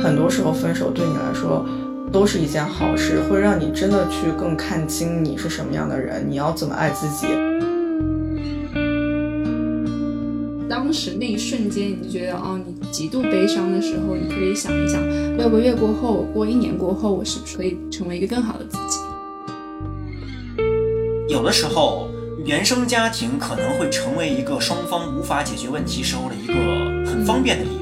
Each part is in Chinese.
很多时候分手对你来说都是一件好事，会让你真的去更看清你是什么样的人，你要怎么爱自己。当时那一瞬间，你就觉得哦，你极度悲伤的时候，你可以想一想，六个月过后，过一年过后，我是不是可以成为一个更好的自己？有的时候，原生家庭可能会成为一个双方无法解决问题时候的一个很方便的理由。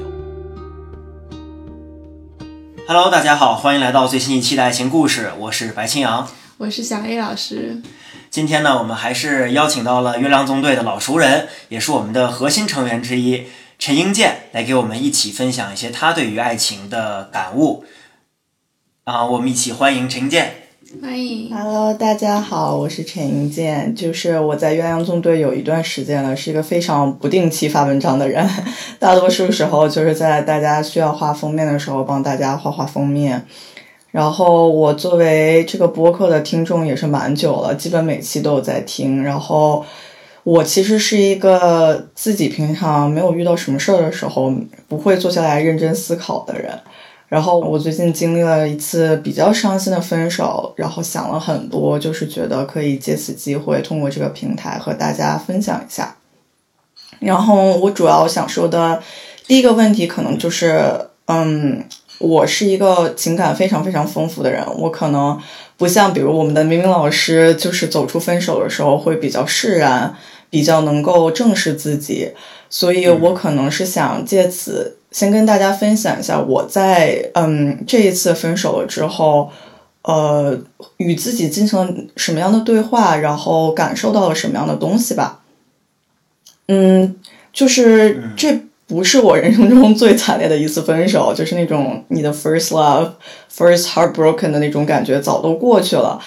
Hello，大家好，欢迎来到最新一期的爱情故事，我是白青阳，我是小 A 老师。今天呢，我们还是邀请到了月亮纵队的老熟人，也是我们的核心成员之一陈英健，来给我们一起分享一些他对于爱情的感悟。啊，我们一起欢迎陈英健。欢迎，Hello，大家好，我是陈英健，就是我在鸳鸯纵队有一段时间了，是一个非常不定期发文章的人，大多数时候就是在大家需要画封面的时候帮大家画画封面。然后我作为这个播客的听众也是蛮久了，基本每期都有在听。然后我其实是一个自己平常没有遇到什么事儿的时候不会坐下来认真思考的人。然后我最近经历了一次比较伤心的分手，然后想了很多，就是觉得可以借此机会通过这个平台和大家分享一下。然后我主要想说的第一个问题，可能就是，嗯。我是一个情感非常非常丰富的人，我可能不像比如我们的明明老师，就是走出分手的时候会比较释然，比较能够正视自己，所以我可能是想借此先跟大家分享一下我在嗯这一次分手了之后，呃与自己进行了什么样的对话，然后感受到了什么样的东西吧。嗯，就是这。不是我人生中最惨烈的一次分手，就是那种你的 first love, first heartbroken 的那种感觉早都过去了。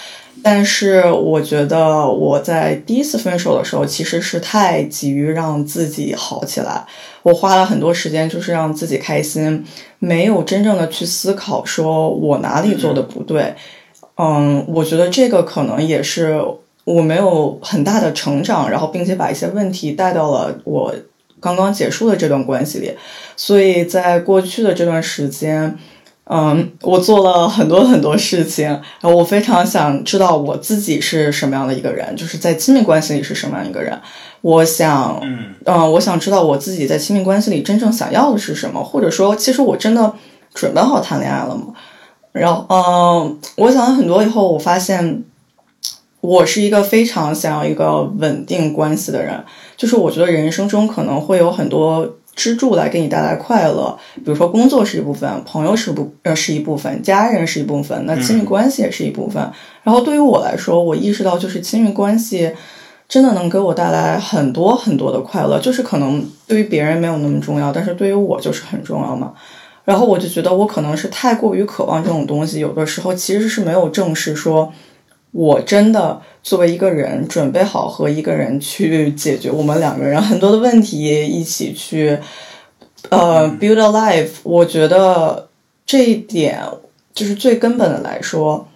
但是我觉得我在第一次分手的时候，其实是太急于让自己好起来。我花了很多时间，就是让自己开心，没有真正的去思考说我哪里做的不对。嗯，我觉得这个可能也是我没有很大的成长，然后并且把一些问题带到了我。刚刚结束的这段关系里，所以在过去的这段时间，嗯，我做了很多很多事情，然后我非常想知道我自己是什么样的一个人，就是在亲密关系里是什么样一个人。我想，嗯，嗯，我想知道我自己在亲密关系里真正想要的是什么，或者说，其实我真的准备好谈恋爱了吗？然后，嗯，我想了很多以后，我发现。我是一个非常想要一个稳定关系的人，就是我觉得人生中可能会有很多支柱来给你带来快乐，比如说工作是一部分，朋友是不呃是一部分，家人是一部分，那亲密关系也是一部分。然后对于我来说，我意识到就是亲密关系真的能给我带来很多很多的快乐，就是可能对于别人没有那么重要，但是对于我就是很重要嘛。然后我就觉得我可能是太过于渴望这种东西，有的时候其实是没有正视说。我真的作为一个人，准备好和一个人去解决我们两个人很多的问题，一起去呃 build a life。我觉得这一点就是最根本的来说，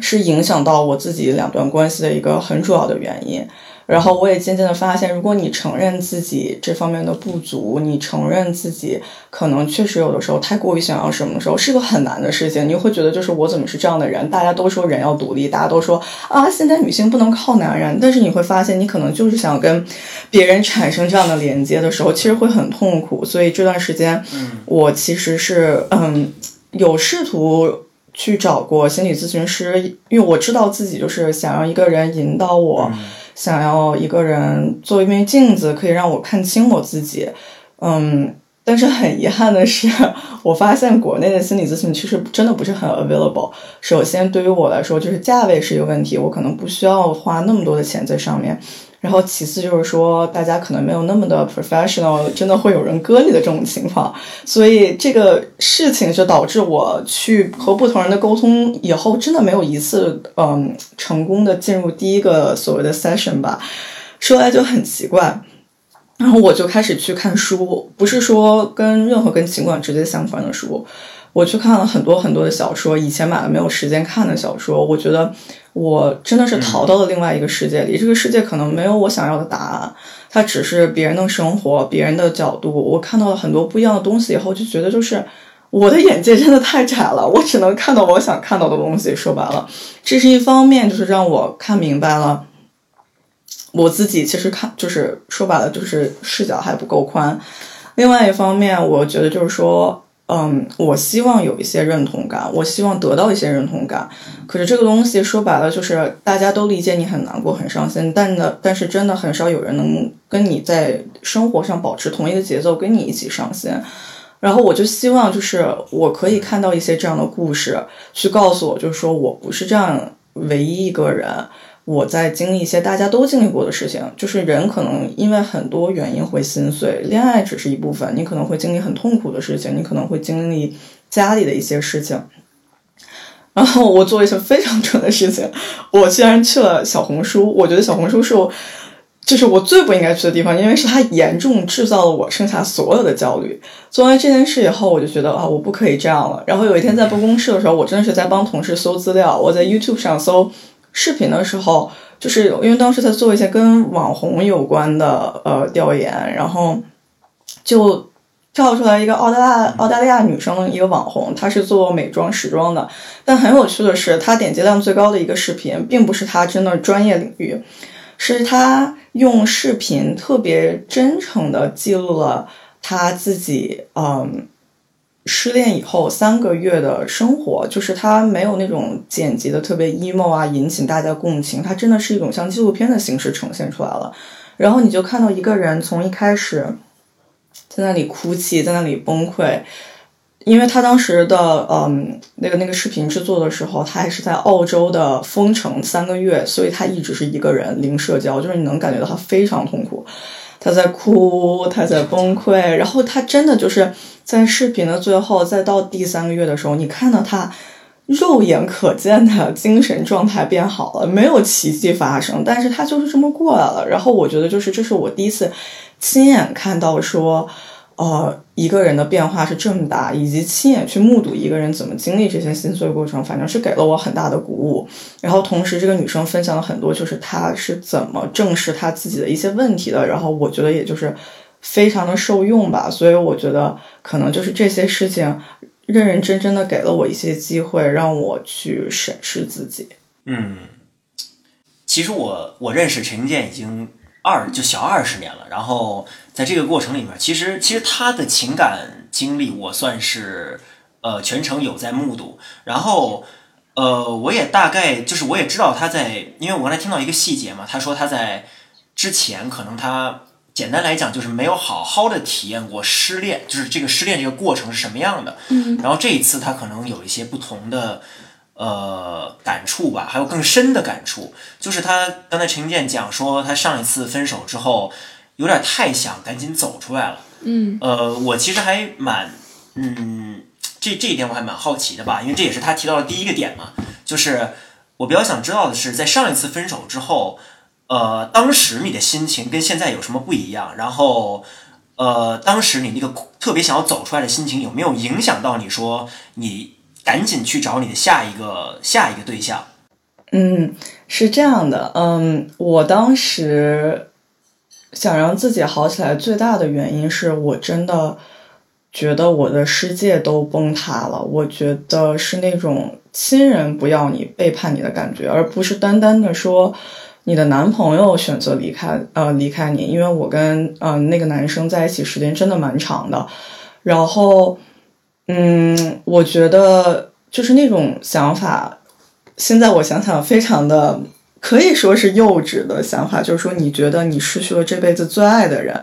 是影响到我自己两段关系的一个很主要的原因。然后我也渐渐的发现，如果你承认自己这方面的不足，你承认自己可能确实有的时候太过于想要什么的时候，是个很难的事情。你会觉得，就是我怎么是这样的人？大家都说人要独立，大家都说啊，现在女性不能靠男人。但是你会发现，你可能就是想跟别人产生这样的连接的时候，其实会很痛苦。所以这段时间，我其实是嗯，有试图去找过心理咨询师，因为我知道自己就是想要一个人引导我。想要一个人做一面镜子，可以让我看清我自己。嗯，但是很遗憾的是，我发现国内的心理咨询其实真的不是很 available。首先，对于我来说，就是价位是一个问题，我可能不需要花那么多的钱在上面。然后其次就是说，大家可能没有那么的 professional，真的会有人割你的这种情况，所以这个事情就导致我去和不同人的沟通以后，真的没有一次嗯成功的进入第一个所谓的 session 吧，说来就很奇怪。然后我就开始去看书，不是说跟任何跟情感直接相关的书。我去看了很多很多的小说，以前买了没有时间看的小说，我觉得我真的是逃到了另外一个世界里。这个世界可能没有我想要的答案，它只是别人的生活，别人的角度。我看到了很多不一样的东西以后，就觉得就是我的眼界真的太窄了，我只能看到我想看到的东西。说白了，这是一方面，就是让我看明白了，我自己其实看就是说白了，就是视角还不够宽。另外一方面，我觉得就是说。嗯，我希望有一些认同感，我希望得到一些认同感。可是这个东西说白了，就是大家都理解你很难过、很伤心，但呢，但是真的很少有人能跟你在生活上保持同一个节奏，跟你一起伤心。然后我就希望，就是我可以看到一些这样的故事，去告诉我，就是说我不是这样唯一一个人。我在经历一些大家都经历过的事情，就是人可能因为很多原因会心碎，恋爱只是一部分，你可能会经历很痛苦的事情，你可能会经历家里的一些事情。然后我做一些非常蠢的事情，我居然去了小红书。我觉得小红书是我，就是我最不应该去的地方，因为是它严重制造了我剩下所有的焦虑。做完这件事以后，我就觉得啊，我不可以这样了。然后有一天在办公室的时候，我真的是在帮同事搜资料，我在 YouTube 上搜。视频的时候，就是因为当时在做一些跟网红有关的呃调研，然后就跳出来一个澳大利亚澳大利亚女生的一个网红，她是做美妆时装的。但很有趣的是，她点击量最高的一个视频，并不是她真的专业领域，是她用视频特别真诚的记录了她自己嗯。失恋以后三个月的生活，就是他没有那种剪辑的特别 emo 啊，引起大家共情，它真的是一种像纪录片的形式呈现出来了。然后你就看到一个人从一开始在那里哭泣，在那里崩溃，因为他当时的嗯那个那个视频制作的时候，他还是在澳洲的封城三个月，所以他一直是一个人零社交，就是你能感觉到他非常痛苦。他在哭，他在崩溃，然后他真的就是在视频的最后，再到第三个月的时候，你看到他肉眼可见的精神状态变好了，没有奇迹发生，但是他就是这么过来了。然后我觉得，就是这是我第一次亲眼看到说。呃，一个人的变化是这么大，以及亲眼去目睹一个人怎么经历这些心碎过程，反正是给了我很大的鼓舞。然后同时，这个女生分享了很多，就是她是怎么正视她自己的一些问题的。然后我觉得也就是非常的受用吧。所以我觉得可能就是这些事情认认真真的给了我一些机会，让我去审视自己。嗯，其实我我认识陈建已经二就小二十年了，然后。在这个过程里面，其实其实他的情感经历，我算是呃全程有在目睹。然后呃，我也大概就是我也知道他在，因为我刚才听到一个细节嘛，他说他在之前可能他简单来讲就是没有好好的体验过失恋，就是这个失恋这个过程是什么样的。嗯。然后这一次他可能有一些不同的呃感触吧，还有更深的感触，就是他刚才陈建讲说他上一次分手之后。有点太想赶紧走出来了，嗯，呃，我其实还蛮，嗯，这这一点我还蛮好奇的吧，因为这也是他提到的第一个点嘛，就是我比较想知道的是，在上一次分手之后，呃，当时你的心情跟现在有什么不一样？然后，呃，当时你那个特别想要走出来的心情有没有影响到你说你赶紧去找你的下一个下一个对象？嗯，是这样的，嗯，我当时。想让自己好起来，最大的原因是我真的觉得我的世界都崩塌了。我觉得是那种亲人不要你、背叛你的感觉，而不是单单的说你的男朋友选择离开，呃，离开你。因为我跟嗯那个男生在一起时间真的蛮长的，然后嗯，我觉得就是那种想法，现在我想想非常的。可以说是幼稚的想法，就是说你觉得你失去了这辈子最爱的人，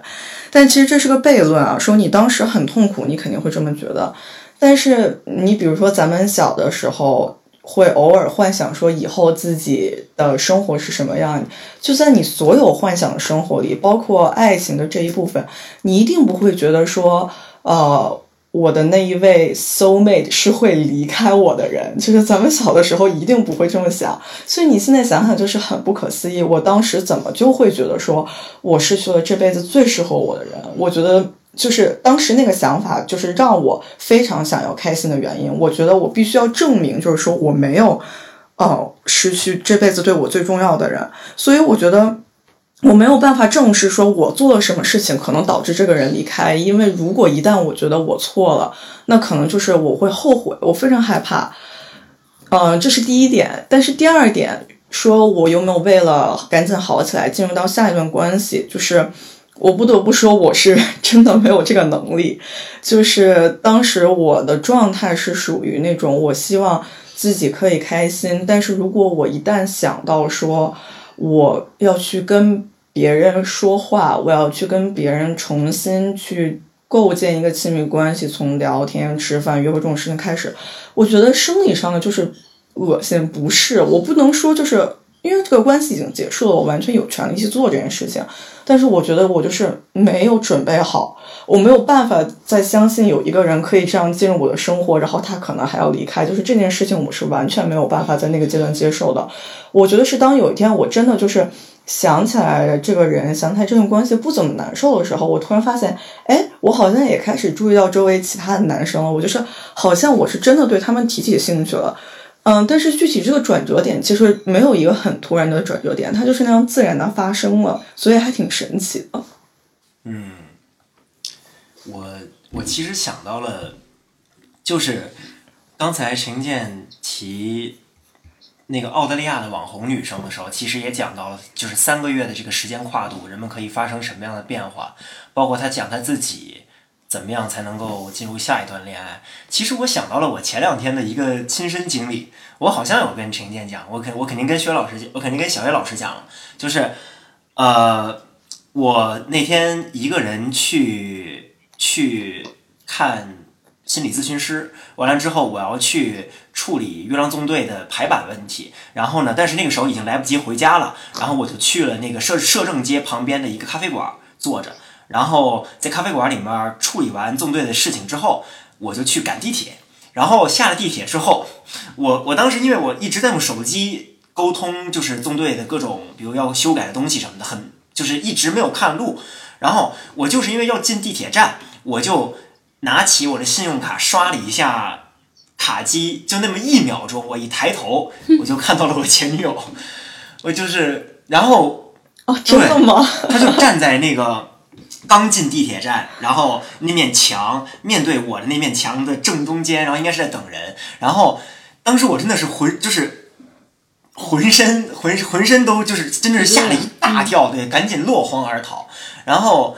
但其实这是个悖论啊。说你当时很痛苦，你肯定会这么觉得。但是你比如说咱们小的时候，会偶尔幻想说以后自己的生活是什么样，就在你所有幻想的生活里，包括爱情的这一部分，你一定不会觉得说，呃。我的那一位 soul mate 是会离开我的人，就是咱们小的时候一定不会这么想，所以你现在想想就是很不可思议。我当时怎么就会觉得说我失去了这辈子最适合我的人？我觉得就是当时那个想法，就是让我非常想要开心的原因。我觉得我必须要证明，就是说我没有，呃，失去这辈子对我最重要的人。所以我觉得。我没有办法正视说我做了什么事情可能导致这个人离开，因为如果一旦我觉得我错了，那可能就是我会后悔，我非常害怕。嗯，这是第一点。但是第二点，说我有没有为了赶紧好起来，进入到下一段关系，就是我不得不说，我是 真的没有这个能力。就是当时我的状态是属于那种，我希望自己可以开心，但是如果我一旦想到说我要去跟别人说话，我要去跟别人重新去。构建一个亲密关系，从聊天、吃饭、约会这种事情开始，我觉得生理上的就是恶心，不是我不能说，就是因为这个关系已经结束了，我完全有权利去做这件事情。但是我觉得我就是没有准备好，我没有办法再相信有一个人可以这样进入我的生活，然后他可能还要离开，就是这件事情我是完全没有办法在那个阶段接受的。我觉得是当有一天我真的就是。想起来这个人，想起来这段关系不怎么难受的时候，我突然发现，哎，我好像也开始注意到周围其他的男生了。我就是好像我是真的对他们提起兴趣了，嗯，但是具体这个转折点其实没有一个很突然的转折点，它就是那样自然的发生了，所以还挺神奇的。嗯，我我其实想到了，就是刚才陈建提。那个澳大利亚的网红女生的时候，其实也讲到了，就是三个月的这个时间跨度，人们可以发生什么样的变化，包括她讲她自己怎么样才能够进入下一段恋爱。其实我想到了我前两天的一个亲身经历，我好像有跟陈建讲，我肯我肯定跟薛老师，我肯定跟小叶老师讲了，就是，呃，我那天一个人去去看。心理咨询师完了之后，我要去处理《月亮纵队》的排版问题。然后呢，但是那个时候已经来不及回家了。然后我就去了那个摄摄政街旁边的一个咖啡馆坐着。然后在咖啡馆里面处理完纵队的事情之后，我就去赶地铁。然后下了地铁之后，我我当时因为我一直在用手机沟通，就是纵队的各种，比如要修改的东西什么的，很就是一直没有看路。然后我就是因为要进地铁站，我就。拿起我的信用卡刷了一下卡机，就那么一秒钟，我一抬头，我就看到了我前女友。我就是，然后哦，真的吗？他就站在那个刚进地铁站，然后那面墙面对我的那面墙的正中间，然后应该是在等人。然后当时我真的是浑就是浑身浑浑身都就是真的是吓了一大跳，对，赶紧落荒而逃。然后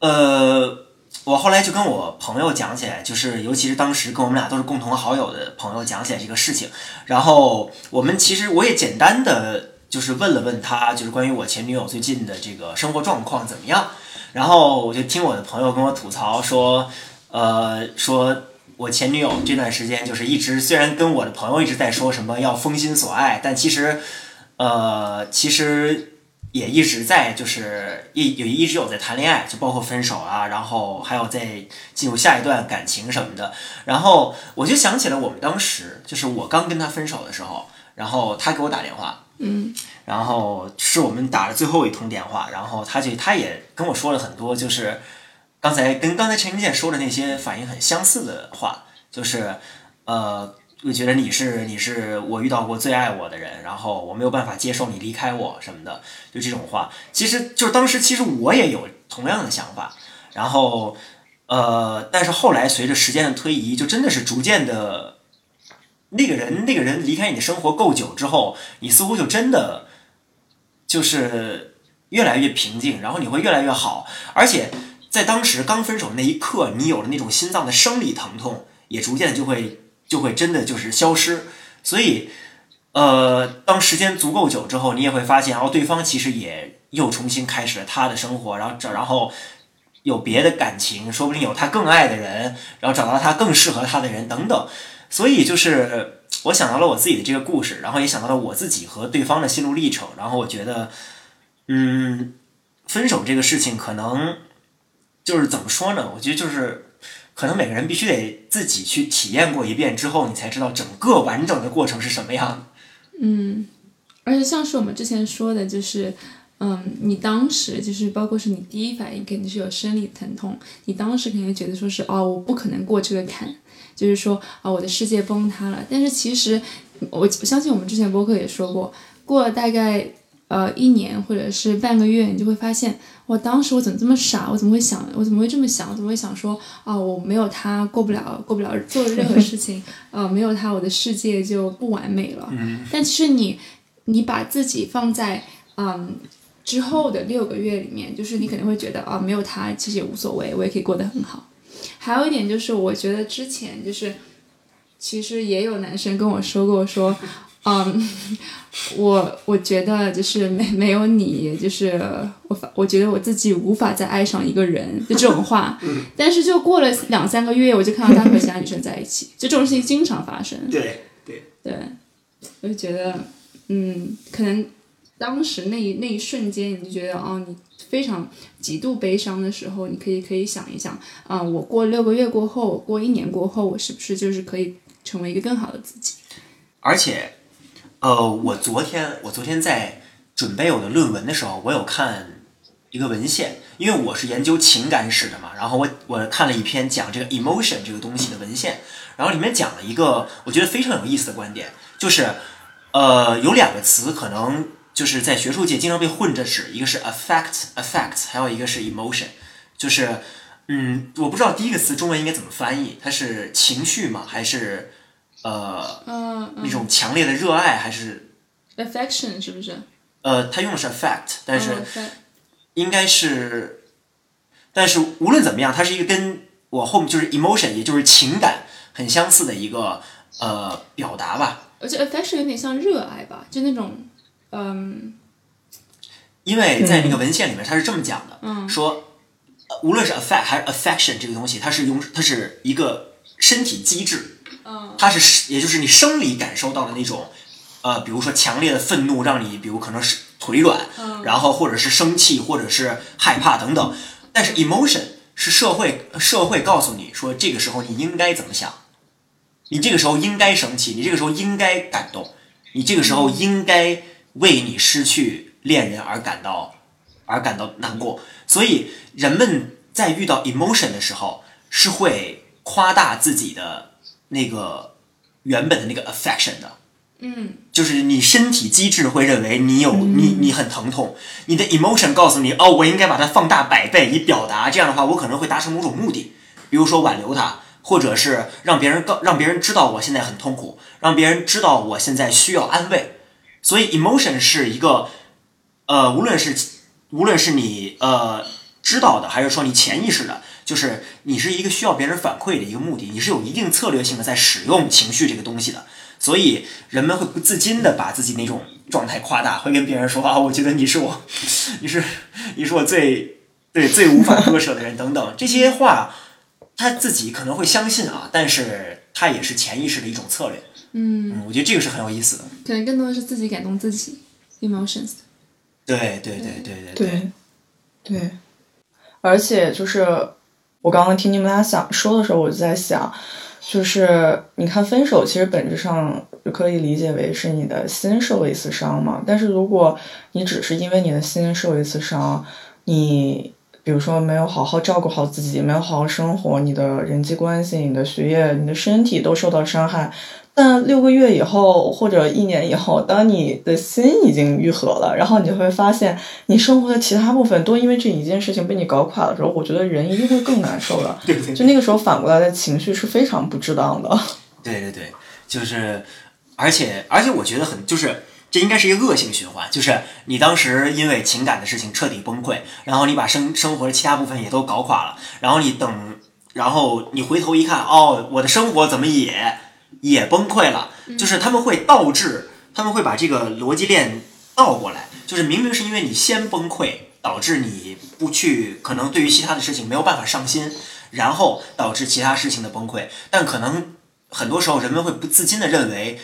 呃。我后来就跟我朋友讲起来，就是尤其是当时跟我们俩都是共同好友的朋友讲起来这个事情，然后我们其实我也简单的就是问了问他，就是关于我前女友最近的这个生活状况怎么样，然后我就听我的朋友跟我吐槽说，呃，说我前女友这段时间就是一直虽然跟我的朋友一直在说什么要封心锁爱，但其实，呃，其实。也一直在，就是一有一直有在谈恋爱，就包括分手啊，然后还有在进入下一段感情什么的。然后我就想起了我们当时，就是我刚跟他分手的时候，然后他给我打电话，嗯，然后是我们打了最后一通电话，然后他就他也跟我说了很多，就是刚才跟刚才陈明健说的那些反应很相似的话，就是呃。就觉得你是你是我遇到过最爱我的人，然后我没有办法接受你离开我什么的，就这种话，其实就是当时其实我也有同样的想法，然后呃，但是后来随着时间的推移，就真的是逐渐的，那个人那个人离开你的生活够久之后，你似乎就真的就是越来越平静，然后你会越来越好，而且在当时刚分手那一刻，你有了那种心脏的生理疼痛，也逐渐就会。就会真的就是消失，所以，呃，当时间足够久之后，你也会发现，哦，对方其实也又重新开始了他的生活，然后这，然后有别的感情，说不定有他更爱的人，然后找到他更适合他的人等等。所以就是我想到了我自己的这个故事，然后也想到了我自己和对方的心路历程，然后我觉得，嗯，分手这个事情可能就是怎么说呢？我觉得就是。可能每个人必须得自己去体验过一遍之后，你才知道整个完整的过程是什么样。嗯，而且像是我们之前说的，就是，嗯，你当时就是包括是你第一反应肯定是有生理疼痛，你当时肯定觉得说是哦，我不可能过这个坎，就是说啊，我的世界崩塌了。但是其实我我相信我们之前播客也说过，过了大概呃一年或者是半个月，你就会发现，我当时我怎么这么傻？我怎么会想？我怎么会这么想？我怎么会想说啊，我没有他过不了，过不了做任何事情，呃，没有他我的世界就不完美了。但其实你你把自己放在嗯之后的六个月里面，就是你可能会觉得啊，没有他其实也无所谓，我也可以过得很好。还有一点就是，我觉得之前就是，其实也有男生跟我说过说，嗯，我我觉得就是没没有你，就是我发我觉得我自己无法再爱上一个人，就这种话。但是就过了两三个月，我就看到他和其他女生在一起，就这种事情经常发生。对对，对，我就觉得，嗯，可能当时那一那一瞬间，你就觉得，哦，你非常极度悲伤的时候，你可以可以想一想，啊、我过六个月过后，过一年过后，我是不是就是可以成为一个更好的自己？而且，呃，我昨天我昨天在准备我的论文的时候，我有看一个文献，因为我是研究情感史的嘛，然后我我看了一篇讲这个 emotion 这个东西的文献，然后里面讲了一个我觉得非常有意思的观点，就是呃有两个词可能就是在学术界经常被混着使，一个是 affect affect，还有一个是 emotion，就是嗯，我不知道第一个词中文应该怎么翻译，它是情绪吗？还是呃嗯那种强烈的热爱，还是，affection 是不是？呃，他用的是 affect，但是应该是，但是无论怎么样，它是一个跟我后面就是 emotion，也就是情感很相似的一个呃表达吧。而且 affection 有点像热爱吧，就那种，嗯。因为在那个文献里面，他是这么讲的，说呃无论是 affect 还是 affection 这个东西，它是用它是一个身体机制，嗯。它是也就是你生理感受到的那种，呃，比如说强烈的愤怒让你，比如可能是腿软，然后或者是生气，或者是害怕等等。但是 emotion 是社会社会告诉你说这个时候你应该怎么想，你这个时候应该生气，你这个时候应该感动，你这个时候应该为你失去恋人而感到而感到难过。所以人们在遇到 emotion 的时候是会夸大自己的那个原本的那个 affection 的。嗯就是你身体机制会认为你有你你很疼痛，你的 emotion 告诉你哦，我应该把它放大百倍以表达，这样的话我可能会达成某种目的，比如说挽留他，或者是让别人告让别人知道我现在很痛苦，让别人知道我现在需要安慰。所以 emotion 是一个呃，无论是无论是你呃知道的，还是说你潜意识的，就是你是一个需要别人反馈的一个目的，你是有一定策略性的在使用情绪这个东西的。所以人们会不自禁的把自己那种状态夸大，会跟别人说啊，我觉得你是我，你是你是我最对最无法割舍的人等等 这些话，他自己可能会相信啊，但是他也是潜意识的一种策略。嗯，嗯，我觉得这个是很有意思的。可能更多的是自己感动自己，emotions。对对对对对对，对，而且就是我刚刚听你们俩想说的时候，我就在想，就是你看分手其实本质上就可以理解为是你的心受了一次伤嘛。但是如果你只是因为你的心受了一次伤，你比如说没有好好照顾好自己，没有好好生活，你的人际关系、你的学业、你的身体都受到伤害。但六个月以后或者一年以后，当你的心已经愈合了，然后你就会发现，你生活的其他部分都因为这一件事情被你搞垮的时候，我觉得人一定会更难受的。对对就那个时候反过来的情绪是非常不值当的。对对对，就是，而且而且我觉得很就是。这应该是一个恶性循环，就是你当时因为情感的事情彻底崩溃，然后你把生生活的其他部分也都搞垮了，然后你等，然后你回头一看，哦，我的生活怎么也也崩溃了？就是他们会倒置，他们会把这个逻辑链倒过来，就是明明是因为你先崩溃，导致你不去，可能对于其他的事情没有办法上心，然后导致其他事情的崩溃，但可能很多时候人们会不自禁的认为。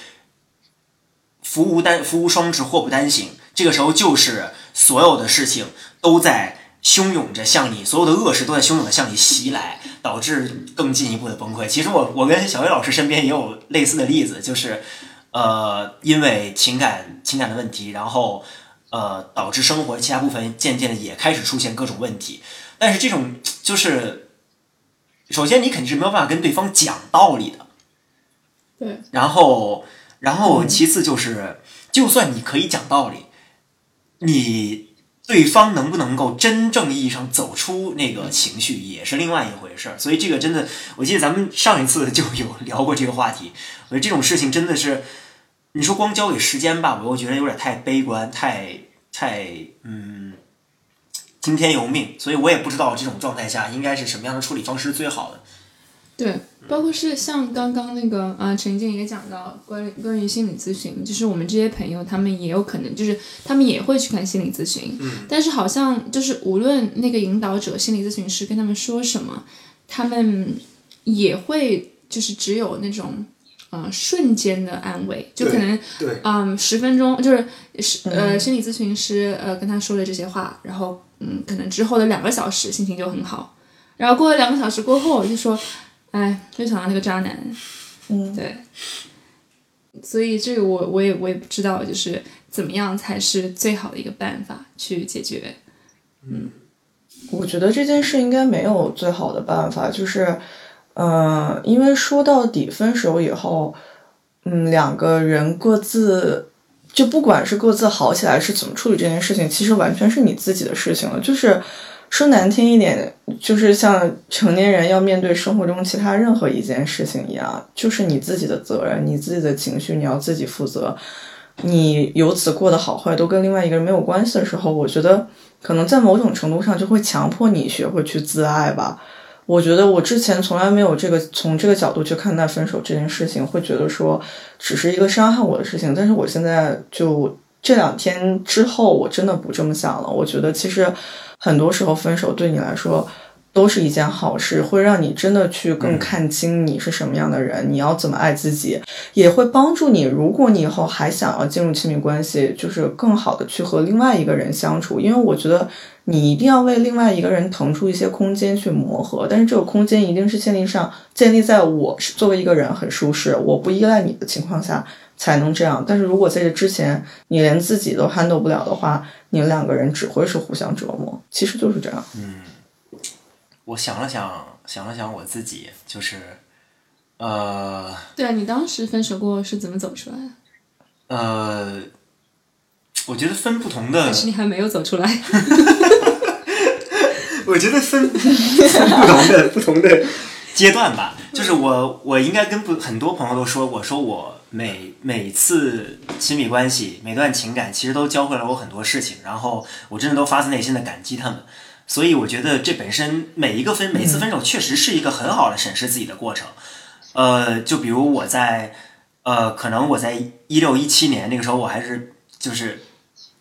福无单福无双至，祸不单行。这个时候就是所有的事情都在汹涌着向你，所有的恶事都在汹涌的向你袭来，导致更进一步的崩溃。其实我我跟小薇老师身边也有类似的例子，就是呃，因为情感情感的问题，然后呃导致生活其他部分渐渐的也开始出现各种问题。但是这种就是，首先你肯定是没有办法跟对方讲道理的，对，然后，然后其次就是，就算你可以讲道理，你对方能不能够真正意义上走出那个情绪，也是另外一回事儿。所以这个真的，我记得咱们上一次就有 聊过这个话题。我觉得这种事情真的是，你说光交给时间吧，我又觉得有点太悲观，太太嗯，听天由命。所以我也不知道这种状态下应该是什么样的处理方式是最好的。对，包括是像刚刚那个啊，陈静也讲到关于关于心理咨询，就是我们这些朋友，他们也有可能就是他们也会去看心理咨询，嗯，但是好像就是无论那个引导者心理咨询师跟他们说什么，他们也会就是只有那种呃瞬间的安慰，就可能对，嗯十分钟就是是呃心理咨询师呃跟他说了这些话，然后嗯可能之后的两个小时心情就很好，然后过了两个小时过后就说。哎，就想到那个渣男，嗯，对，所以这个我我也我也不知道，就是怎么样才是最好的一个办法去解决。嗯我觉得这件事应该没有最好的办法，就是，呃，因为说到底，分手以后，嗯，两个人各自，就不管是各自好起来是怎么处理这件事情，其实完全是你自己的事情了。就是说难听一点，就是像成年人要面对生活中其他任何一件事情一样，就是你自己的责任，你自己的情绪，你要自己负责。你由此过得好坏都跟另外一个人没有关系的时候，我觉得可能在某种程度上就会强迫你学会去自爱吧。我觉得我之前从来没有这个从这个角度去看待分手这件事情，会觉得说只是一个伤害我的事情。但是我现在就这两天之后，我真的不这么想了。我觉得其实很多时候分手对你来说都是一件好事，会让你真的去更看清你是什么样的人，你要怎么爱自己，也会帮助你。如果你以后还想要进入亲密关系，就是更好的去和另外一个人相处，因为我觉得你一定要为另外一个人腾出一些空间去磨合，但是这个空间一定是建立上建立在我是作为一个人很舒适，我不依赖你的情况下才能这样。但是如果在这之前你连自己都 handle 不了的话，你们两个人只会是互相折磨，其实就是这样。嗯我想了想，想了想我自己，就是，呃对啊，你当时分手过后是怎么走出来的？呃，我觉得分不同的还，是你还没有走出来？我觉得分 分不同的不同的阶段吧。就是我我应该跟不很多朋友都说过，说我每每次亲密关系、每段情感，其实都教会了我很多事情，然后我真的都发自内心的感激他们。所以我觉得这本身每一个分每次分手，确实是一个很好的审视自己的过程。呃，就比如我在呃，可能我在一六一七年那个时候，我还是就是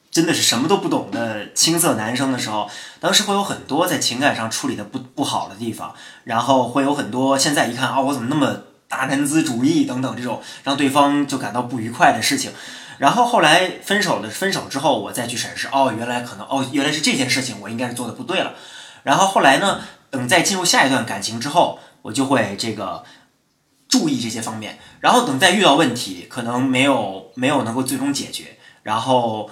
真的是什么都不懂的青涩男生的时候，当时会有很多在情感上处理的不不好的地方，然后会有很多现在一看啊、我怎么那么大男子主义等等这种让对方就感到不愉快的事情。然后后来分手的分手之后，我再去审视，哦，原来可能哦，原来是这件事情我应该是做的不对了。然后后来呢，等再进入下一段感情之后，我就会这个注意这些方面。然后等再遇到问题，可能没有没有能够最终解决，然后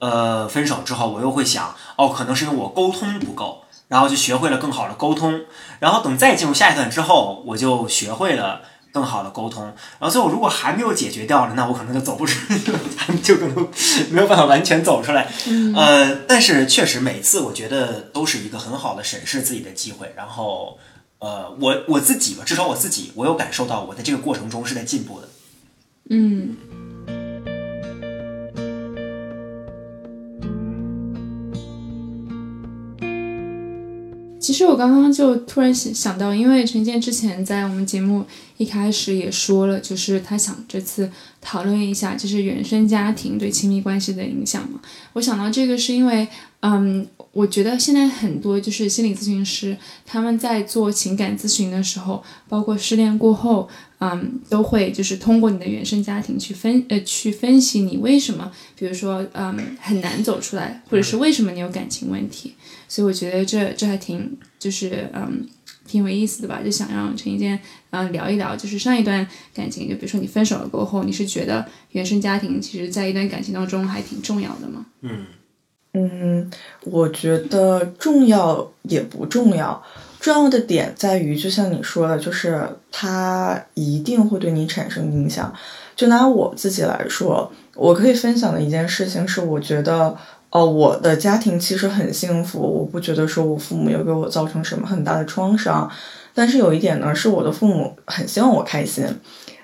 呃分手之后，我又会想，哦，可能是因为我沟通不够，然后就学会了更好的沟通。然后等再进入下一段之后，我就学会了。更好的沟通，然后最后如果还没有解决掉呢，那我可能就走不出，就可能没有办法完全走出来。呃，但是确实每次我觉得都是一个很好的审视自己的机会。然后，呃，我我自己吧，至少我自己，我有感受到我在这个过程中是在进步的。嗯，其实我刚刚就突然想想到，因为陈建之前在我们节目一开始也说了，就是他想这次讨论一下，就是原生家庭对亲密关系的影响嘛。我想到这个是因为，嗯，我觉得现在很多就是心理咨询师他们在做情感咨询的时候，包括失恋过后，嗯，都会就是通过你的原生家庭去分呃去分析你为什么，比如说嗯很难走出来，或者是为什么你有感情问题。所以我觉得这这还挺就是嗯挺有意思的吧，就想让陈一坚嗯、呃聊一聊，就是上一段感情，就比如说你分手了过后，你是觉得原生家庭其实在一段感情当中还挺重要的吗？嗯嗯，我觉得重要也不重要，重要的点在于，就像你说的，就是它一定会对你产生影响。就拿我自己来说，我可以分享的一件事情是，我觉得，哦，我的家庭其实很幸福，我不觉得说我父母有给我造成什么很大的创伤。但是有一点呢，是我的父母很希望我开心，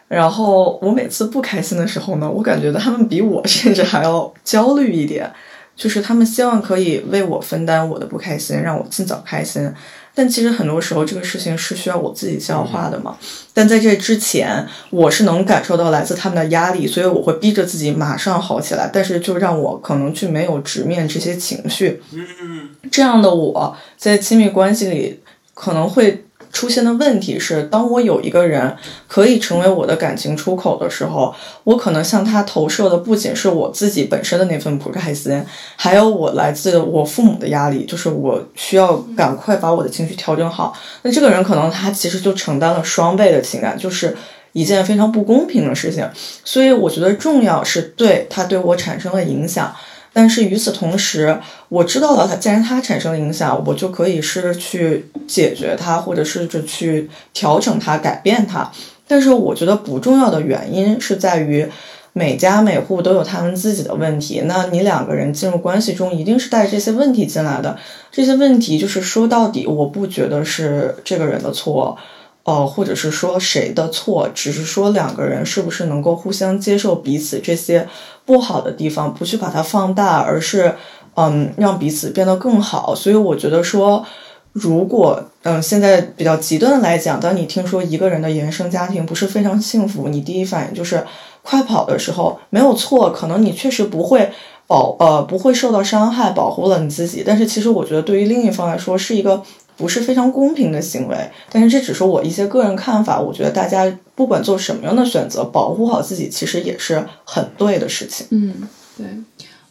然后我每次不开心的时候呢，我感觉他们比我甚至还要焦虑一点，就是他们希望可以为我分担我的不开心，让我尽早开心。但其实很多时候这个事情是需要我自己消化的嘛。但在这之前，我是能感受到来自他们的压力，所以我会逼着自己马上好起来。但是就让我可能去没有直面这些情绪。嗯这样的我在亲密关系里可能会出现的问题是，当我有一个人可以成为我的感情出口的时候，我可能向他投射的不仅是我自己本身的那份不开心，还有我来自我父母的压力，就是我需要赶快把我的情绪调整好。那这个人可能他其实就承担了双倍的情感，就是一件非常不公平的事情。所以我觉得重要是对他对我产生了影响。但是与此同时，我知道了它，既然它产生了影响，我就可以试着去解决它，或者试着去调整它、改变它。但是我觉得不重要的原因是在于，每家每户都有他们自己的问题。那你两个人进入关系中，一定是带着这些问题进来的。这些问题就是说到底，我不觉得是这个人的错。呃，或者是说谁的错，只是说两个人是不是能够互相接受彼此这些不好的地方，不去把它放大，而是嗯让彼此变得更好。所以我觉得说，如果嗯现在比较极端的来讲，当你听说一个人的原生家庭不是非常幸福，你第一反应就是快跑的时候，没有错，可能你确实不会保呃不会受到伤害，保护了你自己。但是其实我觉得对于另一方来说是一个。不是非常公平的行为，但是这只是我一些个人看法。我觉得大家不管做什么样的选择，保护好自己其实也是很对的事情。嗯，对，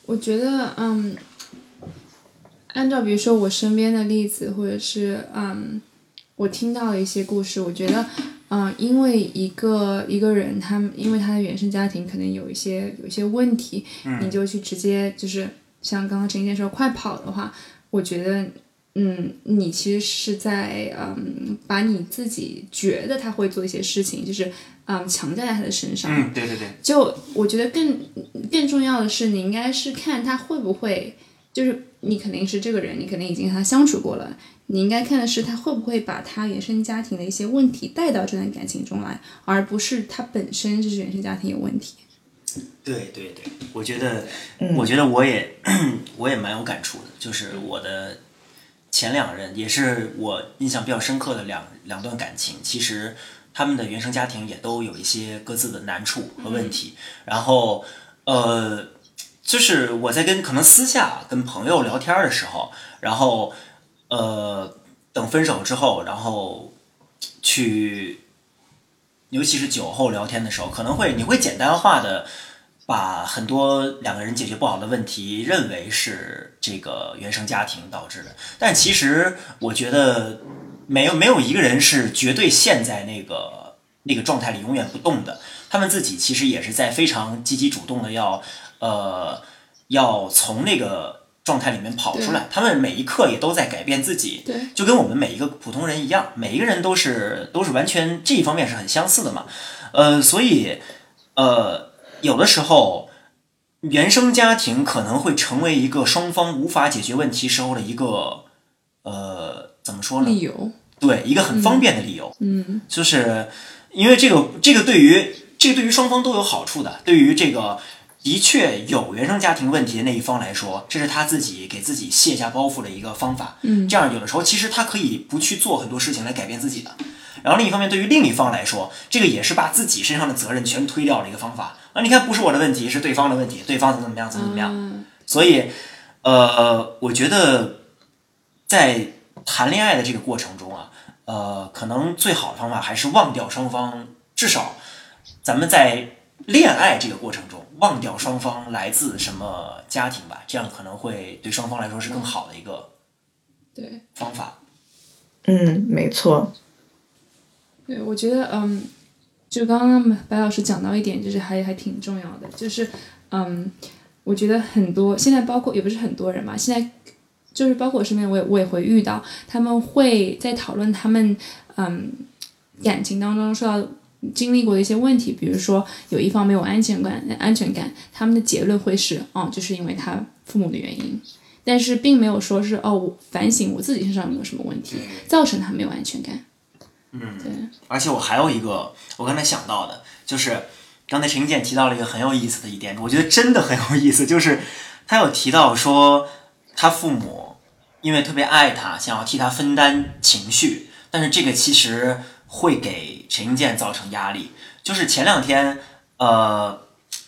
我觉得，嗯，按照比如说我身边的例子，或者是嗯，我听到的一些故事，我觉得，嗯，因为一个一个人，他因为他的原生家庭可能有一些有一些问题，你就去直接就是像刚刚陈建说快跑的话，我觉得。嗯，你其实是在嗯，把你自己觉得他会做一些事情，就是嗯，强加在他的身上。嗯，对对对。就我觉得更更重要的是，你应该是看他会不会，就是你肯定是这个人，你肯定已经和他相处过了，你应该看的是他会不会把他原生家庭的一些问题带到这段感情中来，而不是他本身就是原生家庭有问题。对对对，我觉得，我觉得我也 我也蛮有感触的，就是我的。前两任也是我印象比较深刻的两两段感情，其实他们的原生家庭也都有一些各自的难处和问题。然后，呃，就是我在跟可能私下跟朋友聊天的时候，然后，呃，等分手之后，然后去，尤其是酒后聊天的时候，可能会你会简单化的。把很多两个人解决不好的问题认为是这个原生家庭导致的，但其实我觉得没有没有一个人是绝对陷在那个那个状态里永远不动的。他们自己其实也是在非常积极主动的要呃要从那个状态里面跑出来。他们每一刻也都在改变自己，对，就跟我们每一个普通人一样，每一个人都是都是完全这一方面是很相似的嘛。呃，所以呃。有的时候，原生家庭可能会成为一个双方无法解决问题时候的一个，呃，怎么说呢？理由。对，一个很方便的理由。嗯。就是因为这个，这个对于这个对于双方都有好处的。对于这个的确有原生家庭问题的那一方来说，这是他自己给自己卸下包袱的一个方法。嗯。这样有的时候其实他可以不去做很多事情来改变自己的。然后另一方面，对于另一方来说，这个也是把自己身上的责任全推掉的一个方法。啊，你看，不是我的问题，是对方的问题，对方怎么怎么样，怎么怎么样。所以，呃，我觉得在谈恋爱的这个过程中啊，呃，可能最好的方法还是忘掉双方，至少咱们在恋爱这个过程中忘掉双方来自什么家庭吧，这样可能会对双方来说是更好的一个对方法。嗯，没错。对，我觉得，嗯。就刚刚白老师讲到一点，就是还还挺重要的，就是嗯，我觉得很多现在包括也不是很多人嘛，现在就是包括我身边，我也我也会遇到，他们会在讨论他们嗯感情当中受到经历过的一些问题，比如说有一方没有安全感，安全感，他们的结论会是，哦，就是因为他父母的原因，但是并没有说是哦，我反省我自己身上有没有什么问题，造成他没有安全感。嗯，对，而且我还有一个，我刚才想到的，就是刚才陈英健提到了一个很有意思的一点，我觉得真的很有意思，就是他有提到说他父母因为特别爱他，想要替他分担情绪，但是这个其实会给陈英健造成压力。就是前两天，呃，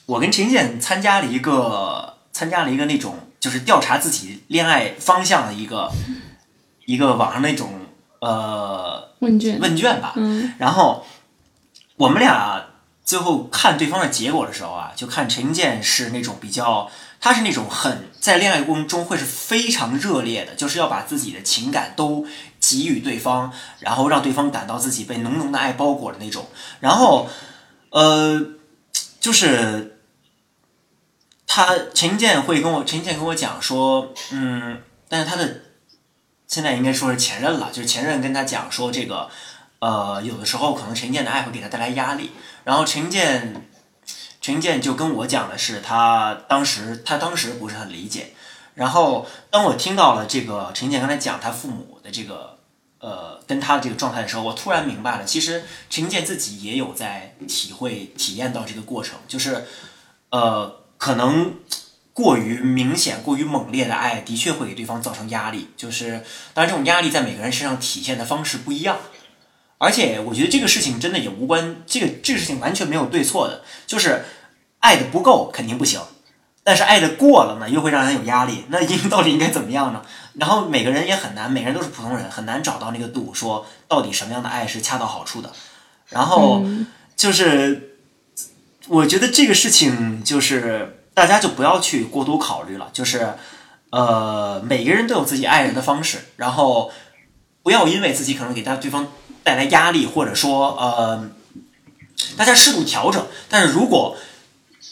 我跟陈英健参加了一个参加了一个那种就是调查自己恋爱方向的一个一个网上那种呃问卷，问卷吧，嗯。然后我们俩最后看对方的结果的时候啊，就看陈英健是那种比较，他是那种很在恋爱过程中会是非常热烈的，就是要把自己的情感都给予对方，然后让对方感到自己被浓浓的爱包裹的那种。然后，呃，就是他陈英健会跟我陈英健跟我讲说，嗯，但是他的现在应该说是前任了，就是前任跟他讲说这个。呃，有的时候可能陈建的爱会给他带来压力，然后陈建，陈建就跟我讲的是他当时他当时不是很理解，然后当我听到了这个陈建刚才讲他父母的这个呃跟他的这个状态的时候，我突然明白了，其实陈建自己也有在体会体验到这个过程，就是呃可能过于明显、过于猛烈的爱的确会给对方造成压力，就是当然这种压力在每个人身上体现的方式不一样。而且我觉得这个事情真的也无关，这个这个事情完全没有对错的，就是爱的不够肯定不行，但是爱的过了呢，又会让人有压力。那应到底应该怎么样呢？然后每个人也很难，每个人都是普通人，很难找到那个度，说到底什么样的爱是恰到好处的。然后就是，我觉得这个事情就是大家就不要去过多考虑了，就是呃，每个人都有自己爱人的方式，然后不要因为自己可能给他对方。带来压力，或者说呃，大家适度调整。但是如果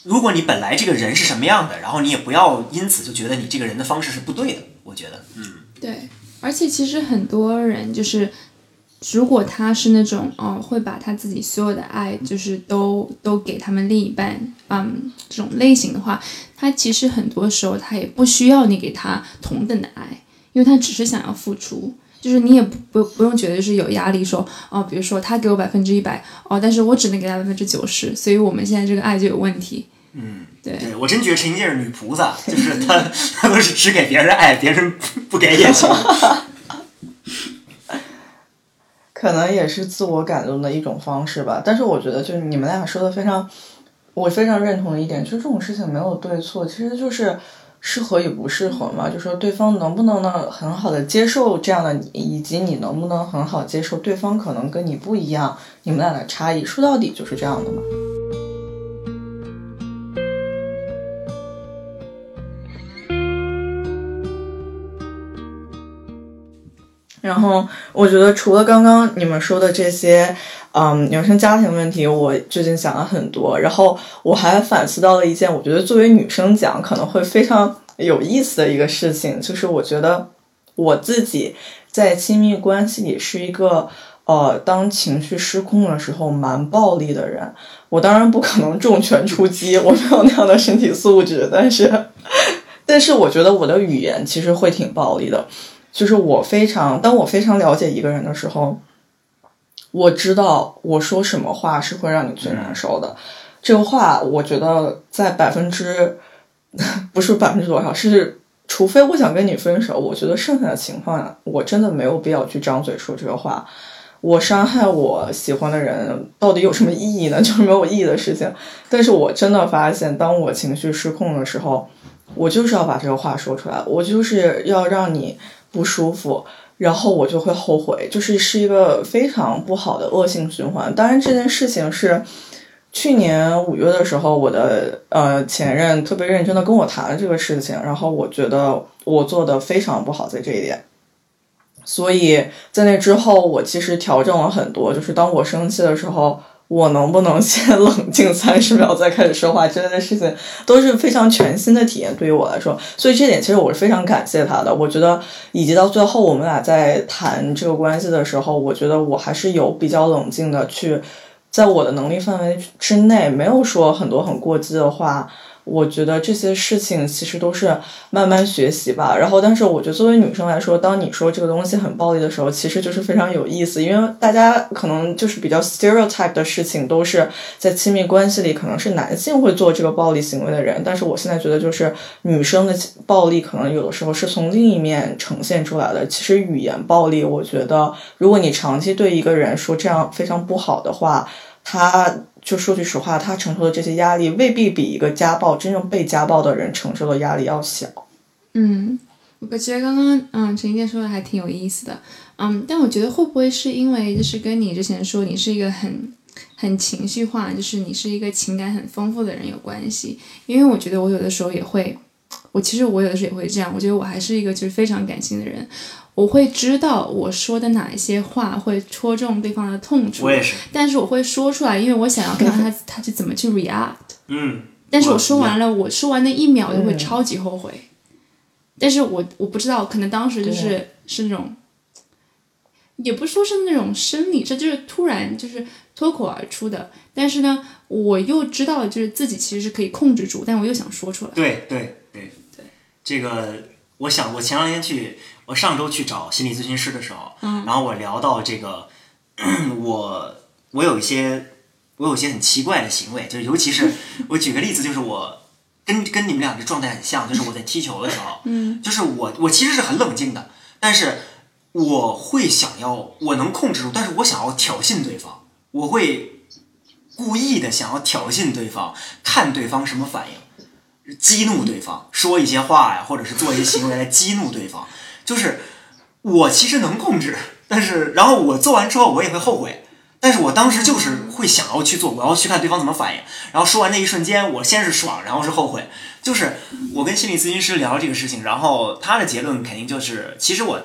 如果你本来这个人是什么样的，然后你也不要因此就觉得你这个人的方式是不对的。我觉得，嗯，对。而且其实很多人就是，如果他是那种嗯、呃，会把他自己所有的爱就是都都给他们另一半，嗯，这种类型的话，他其实很多时候他也不需要你给他同等的爱，因为他只是想要付出。就是你也不不不用觉得是有压力说，哦，比如说他给我百分之一百，哦，但是我只能给他百分之九十，所以我们现在这个爱就有问题。嗯，对，对我真觉得陈英健是女菩萨，就是她她都是只给别人爱，别人不给也行。可能也是自我感动的一种方式吧，但是我觉得就是你们俩说的非常，我非常认同的一点，就是这种事情没有对错，其实就是。适合与不适合嘛，就说对方能不能呢很好的接受这样的你，以及你能不能很好接受对方可能跟你不一样，你们俩的差异，说到底就是这样的嘛。然后我觉得除了刚刚你们说的这些，嗯，原生家庭问题，我最近想了很多。然后我还反思到了一件，我觉得作为女生讲可能会非常有意思的一个事情，就是我觉得我自己在亲密关系里是一个，呃，当情绪失控的时候蛮暴力的人。我当然不可能重拳出击，我没有那样的身体素质，但是，但是我觉得我的语言其实会挺暴力的。就是我非常，当我非常了解一个人的时候，我知道我说什么话是会让你最难受的。这个话，我觉得在百分之 不是百分之多少，是除非我想跟你分手，我觉得剩下的情况，我真的没有必要去张嘴说这个话。我伤害我喜欢的人，到底有什么意义呢？就是没有意义的事情。但是我真的发现，当我情绪失控的时候，我就是要把这个话说出来，我就是要让你。不舒服，然后我就会后悔，就是是一个非常不好的恶性循环。当然，这件事情是去年五月的时候，我的呃前任特别认真的跟我谈了这个事情，然后我觉得我做的非常不好在这一点。所以在那之后，我其实调整了很多，就是当我生气的时候。我能不能先冷静三十秒再开始说话？之类的事情都是非常全新的体验，对于我来说，所以这点其实我是非常感谢他的。我觉得，以及到最后我们俩在谈这个关系的时候，我觉得我还是有比较冷静的去，在我的能力范围之内，没有说很多很过激的话，我觉得这些事情其实都是慢慢学习吧。然后，但是我觉得作为女生来说，当你说这个东西很暴力的时候，其实就是非常有意思，因为大家可能就是比较 stereotype 的事情，都是在亲密关系里可能是男性会做这个暴力行为的人。但是我现在觉得，就是女生的暴力可能有的时候是从另一面呈现出来的。其实语言暴力，我觉得如果你长期对一个人说这样非常不好的话，他。就说句实话，他承受的这些压力未必比一个家暴真正被家暴的人承受的压力要小。嗯，我觉得刚刚嗯陈一健说的还挺有意思的。嗯，但我觉得会不会是因为就是跟你之前说你是一个很很情绪化，就是你是一个情感很丰富的人有关系？因为我觉得我有的时候也会，我其实我有的时候也会这样。我觉得我还是一个就是非常感性的人。我会知道我说的哪一些话会戳中对方的痛处，我也是，但是我会说出来，因为我想要看到他 他是怎么去 react。嗯，但是我说完了，我说完那一秒就会超级后悔。但是我我不知道，可能当时就是是那种，也不说是那种生理，这就是突然就是脱口而出的。但是呢，我又知道就是自己其实是可以控制住，但我又想说出来。对对对对，这个。我想，我前两天去，我上周去找心理咨询师的时候，然后我聊到这个，我我有一些我有一些很奇怪的行为，就是尤其是 我举个例子，就是我跟跟你们俩的状态很像，就是我在踢球的时候，就是我我其实是很冷静的，但是我会想要我能控制住，但是我想要挑衅对方，我会故意的想要挑衅对方，看对方什么反应。激怒对方，说一些话呀，或者是做一些行为来激怒对方，就是我其实能控制，但是然后我做完之后我也会后悔，但是我当时就是会想要去做，我要去看对方怎么反应，然后说完那一瞬间，我先是爽，然后是后悔，就是我跟心理咨询师聊这个事情，然后他的结论肯定就是，其实我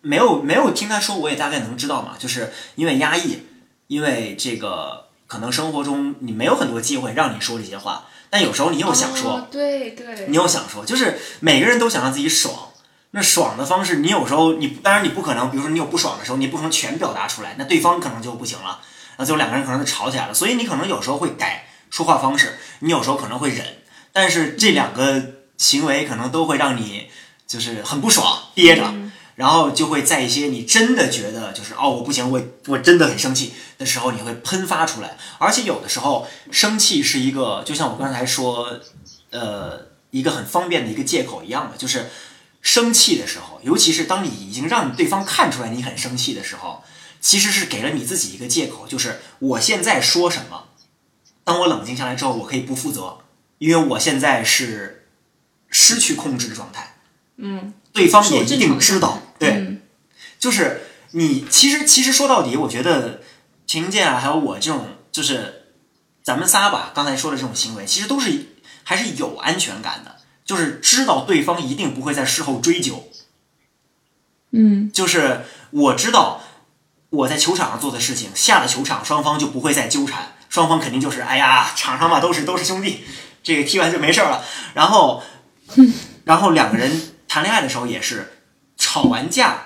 没有没有听他说，我也大概能知道嘛，就是因为压抑，因为这个可能生活中你没有很多机会让你说这些话。但有时候你又想说，对对，你又想说，就是每个人都想让自己爽。那爽的方式，你有时候你当然你不可能，比如说你有不爽的时候，你不可能全表达出来，那对方可能就不行了，那最后两个人可能就吵起来了。所以你可能有时候会改说话方式，你有时候可能会忍，但是这两个行为可能都会让你就是很不爽，憋着。然后就会在一些你真的觉得就是哦我不行我我真的很生气的时候，你会喷发出来。而且有的时候生气是一个，就像我刚才说，呃，一个很方便的一个借口一样的，就是生气的时候，尤其是当你已经让对方看出来你很生气的时候，其实是给了你自己一个借口，就是我现在说什么，当我冷静下来之后，我可以不负责，因为我现在是失去控制的状态。嗯。对方也一定知道，对，就是你。其实，其实说到底，我觉得陈英健啊，还有我这种，就是咱们仨吧，刚才说的这种行为，其实都是还是有安全感的，就是知道对方一定不会在事后追究。嗯，就是我知道我在球场上做的事情，下了球场，双方就不会再纠缠，双方肯定就是哎呀，场上嘛都是都是兄弟，这个踢完就没事了。然后，然后两个人。谈恋爱的时候也是，吵完架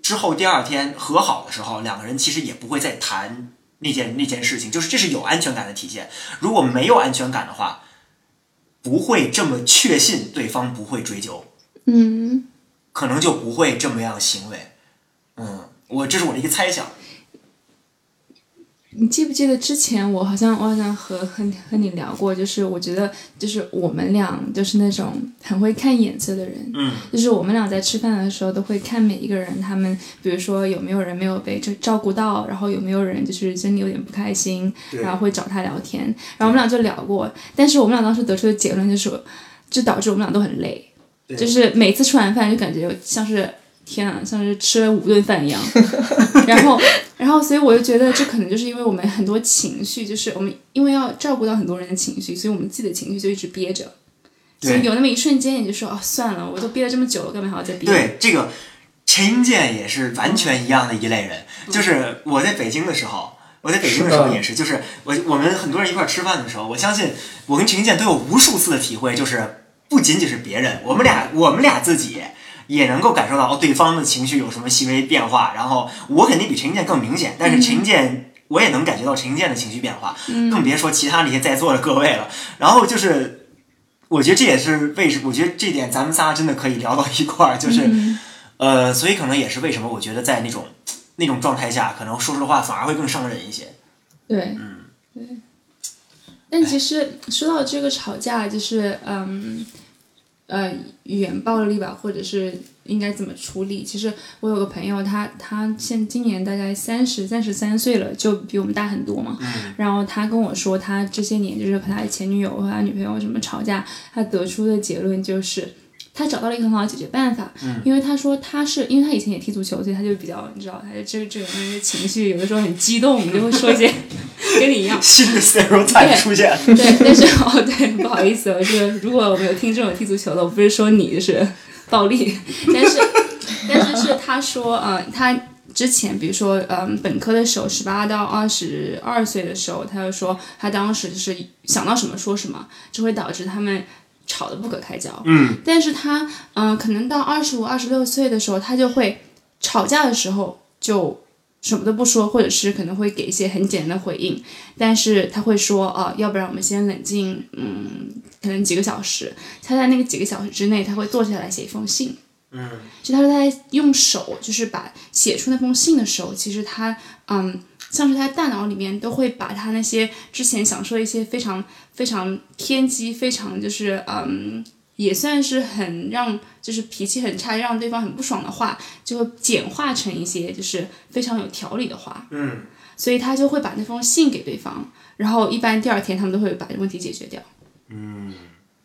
之后第二天和好的时候，两个人其实也不会再谈那件那件事情，就是这是有安全感的体现。如果没有安全感的话，不会这么确信对方不会追究，嗯，可能就不会这么样行为。嗯，我这是我的一个猜想。你记不记得之前我好像我好像和和和你聊过，就是我觉得就是我们俩就是那种很会看眼色的人，嗯，就是我们俩在吃饭的时候都会看每一个人，他们比如说有没有人没有被照照顾到，然后有没有人就是真的有点不开心，然后会找他聊天，然后我们俩就聊过，但是我们俩当时得出的结论就是，就导致我们俩都很累，就是每次吃完饭就感觉像是。天啊，像是吃了五顿饭一样，然后，然后，所以我就觉得这可能就是因为我们很多情绪，就是我们因为要照顾到很多人的情绪，所以我们自己的情绪就一直憋着，所以有那么一瞬间，你就说哦，算了，我都憋了这么久了，干嘛还要再憋？对，这个陈英健也是完全一样的一类人，就是我在北京的时候，我在北京的时候也是，就是我我们很多人一块吃饭的时候，我相信我跟陈英健都有无数次的体会，就是不仅仅是别人，我们俩我们俩自己。也能够感受到哦，对方的情绪有什么细微变化，然后我肯定比陈英健更明显，但是陈英健我也能感觉到陈英健的情绪变化，更别说其他那些在座的各位了。然后就是我觉得这也是为什么，我觉得这点咱们仨真的可以聊到一块儿，就是、呃，所以可能也是为什么我觉得在那种那种状态下，可能说出的话反而会更伤人一些。对，嗯对。但其实说到这个吵架，就是嗯，呃，语言暴力吧，或者是应该怎么处理？其实我有个朋友，他他现今年大概三十三十三岁了，就比我们大很多嘛。然后他跟我说，他这些年就是和他前女友和他女朋友什么吵架，他得出的结论就是。他找到了一个很好的解决办法，因为他说他是因为他以前也踢足球，所以他就比较你知道，他就这个这个人的情绪有的时候很激动，就会说一些跟你一样，新的 stereotype 出现，对，但是哦，对，不好意思，就是如果我没有听这种踢足球的，我不是说你就是暴力，但是 但是是他说，呃，他之前比如说，嗯，本科的时候，十八到二十二岁的时候，他就说他当时就是想到什么说什么，就会导致他们吵得不可开交。嗯，但是他，嗯、可能到二十五、二十六岁的时候，他就会吵架的时候就什么都不说，或者是可能会给一些很简单的回应，但是他会说啊，要不然我们先冷静，嗯，可能几个小时。他在那个几个小时之内，他会坐下来写一封信。嗯，就他说他在用手，就是把写出那封信的时候，其实他嗯，像是他大脑里面都会把他那些之前想说一些非常非常偏激、非常就是嗯，也算是很让就是脾气很差、让对方很不爽的话，就会简化成一些就是非常有条理的话。嗯，所以他就会把那封信给对方，然后一般第二天他们都会把问题解决掉。嗯，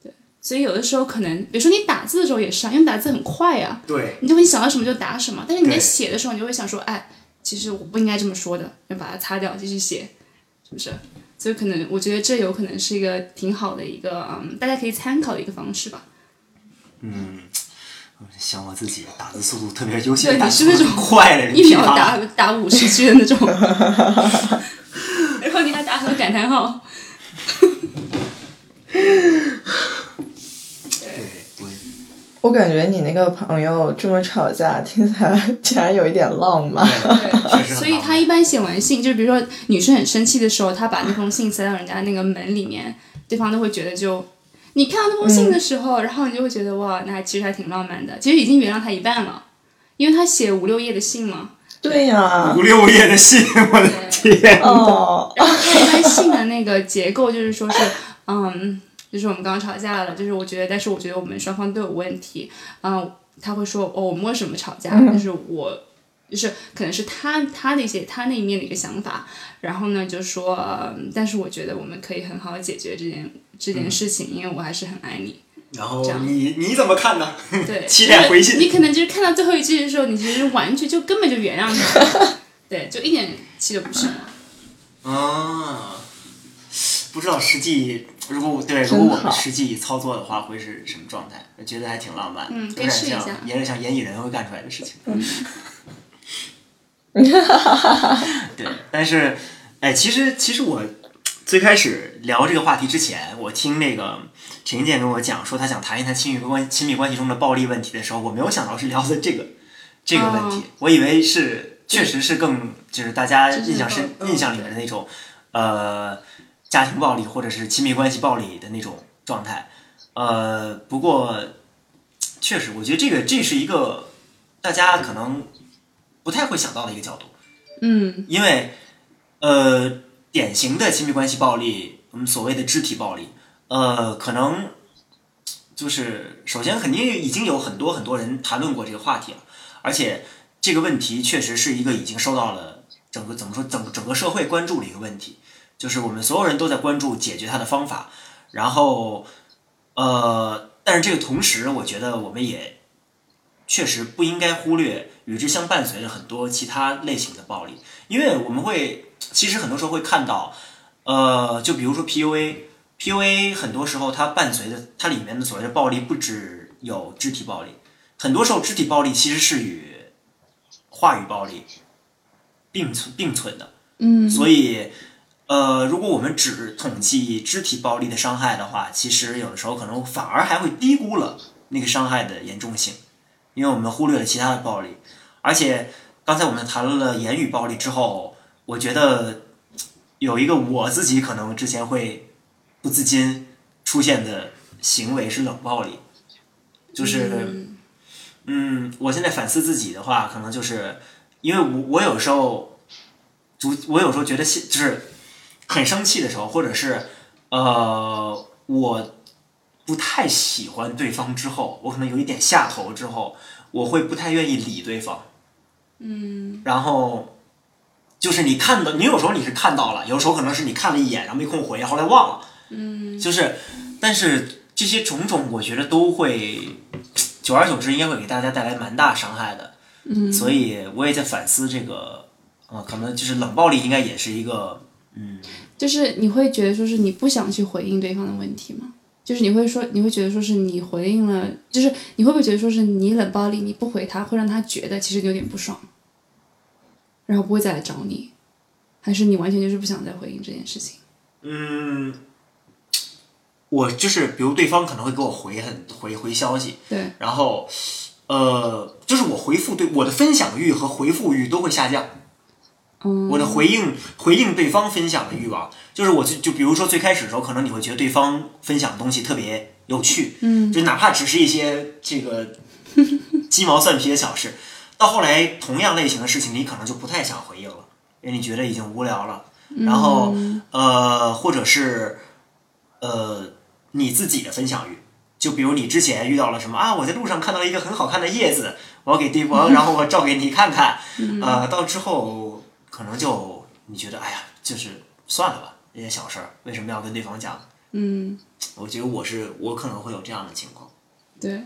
对所以有的时候可能，比如说你打字的时候也是啊，因为打字很快啊，对，你就会想到什么就打什么。但是你在写的时候，你就会想说，哎，其实我不应该这么说的，要把它擦掉，继续写，是不是？所以可能我觉得这有可能是一个挺好的一个，嗯，大家可以参考的一个方式吧。嗯想我自己打字速度特别，优秀对你是那种快的人，一秒打打五十句的那种，然后你还打很多感叹号。我我感觉你那个朋友这么吵架，听起来竟然有一点浪漫。所以他一般写完信，就是比如说女生很生气的时候，他把那封信塞到人家那个门里面，对方都会觉得就，你看到那封信的时候，然后你就会觉得哇，那其实还挺浪漫的。其实已经原谅他一半了，因为他写五六页的信嘛。对呀、五六页的信，我的天，哦，然后他一般信的那个结构就是说是，嗯，就是我们刚刚吵架了，就是我觉得，但是我觉得我们双方都有问题，嗯，他会说哦，我们为什么吵架？就是我。就是可能是他他的一些他那一面的一个想法，然后呢就说、嗯但是我觉得我们可以很好解决这件这件事情，因为我还是很爱你。然后你你怎么看呢？对，期待回信你可能就是看到最后一句的时候，你其实完全就根本就原谅他了，对，就一点气都不剩了。啊，不知道实际如果我对如果我们实际操作的话会是什么状态？我觉得还挺浪漫，嗯有点像可以试一下有点像演艺人会干出来的事情。对，但是，哎，其实其实我最开始聊这个话题之前，我听那个陈一健跟我讲说他想谈一谈亲密关亲密关系中的暴力问题的时候，我没有想到是聊的这个这个问题，哦我以为是确实是更就是大家印象深嗯印象里面的那种呃家庭暴力或者是亲密关系暴力的那种状态，呃，不过确实我觉得这个这是一个大家可能不太会想到的一个角度。嗯因为呃，典型的亲密关系暴力，我们所谓的肢体暴力，呃，可能就是首先肯定已经有很多很多人谈论过这个话题了，而且这个问题确实是一个已经受到了整个怎么说整整个社会关注的一个问题，就是我们所有人都在关注解决它的方法，然后呃，但是这个同时，我觉得我们也确实不应该忽略与之相伴随着很多其他类型的暴力，因为我们会其实很多时候会看到，呃，就比如说 PUA，PUA 很多时候它伴随的它里面的所谓的暴力不只有肢体暴力，很多时候肢体暴力其实是与话语暴力并存并存的，嗯，所以。呃，如果我们只统计肢体暴力的伤害的话，其实有的时候可能反而还会低估了那个伤害的严重性，因为我们忽略了其他的暴力。而且刚才我们谈论了言语暴力之后，我觉得有一个我自己可能之前会不自禁出现的行为是冷暴力，就是，嗯，我现在反思自己的话，可能就是因为我我有时候，逐我有时候觉得现就是很生气的时候，或者是呃，我不太喜欢对方之后，我可能有一点下头之后，我会不太愿意理对方，嗯，然后。就是你看到，你有时候你是看到了，有时候可能是你看了一眼，然后没空回，后来忘了。嗯，就是，但是这些种种，我觉得都会，久而久之应该会给大家带来蛮大伤害的。嗯，所以我也在反思这个，呃，可能就是冷暴力应该也是一个，嗯，就是你会觉得说是你不想去回应对方的问题吗？就是你会说，你会觉得说是你回应了，就是你会不会觉得说是你冷暴力，你不回他，会让他觉得其实你有点不爽，然后不会再来找你，还是你完全就是不想再回应这件事情？嗯，我就是，比如对方可能会给我回很回回消息，对，然后，呃，就是我回复对我的分享欲和回复欲都会下降。嗯，我的回应回应对方分享的欲望，就是我就就比如说最开始的时候，可能你会觉得对方分享的东西特别有趣，嗯，就哪怕只是一些这个 鸡毛蒜皮的小事，到后来同样类型的事情，你可能就不太想回应了，因为你觉得已经无聊了。然后。呃，或者是呃你自己的分享欲，就比如你之前遇到了什么啊，我在路上看到了一个很好看的叶子，我要给对方，然后我照给你看看，呃，到之后可能就你觉得哎呀，就是算了吧，这些小事儿为什么要跟对方讲？嗯，我觉得我是我可能会有这样的情况。对，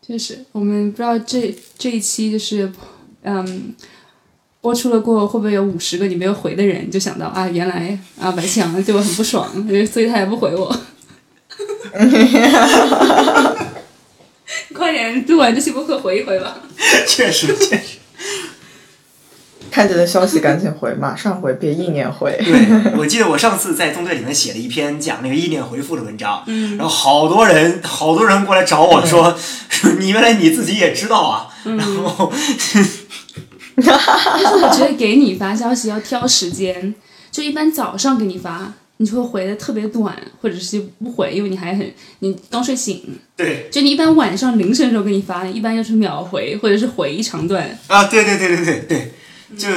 确实，我们不知道这这一期就是，嗯，播出了过后会不会有五十个你没有回的人，就想到啊，原来啊白强对我很不爽，所以他也不回我。快点录完这期播客回一回吧。确实，确实。看见的消息赶紧回，马上回，别意念回。对，我记得我上次在宗队里面写了一篇讲那个意念回复的文章，嗯，然后好多人，好多人过来找我说，说你原来你自己也知道啊，然后 但是我觉得给你发消息要挑时间，就一般早上给你发，你就会回的特别短，或者是不回，因为你还很你刚睡醒。对就你一般晚上凌晨的时候给你发，一般就是秒回，或者是回一长段。啊，对对对对对对，就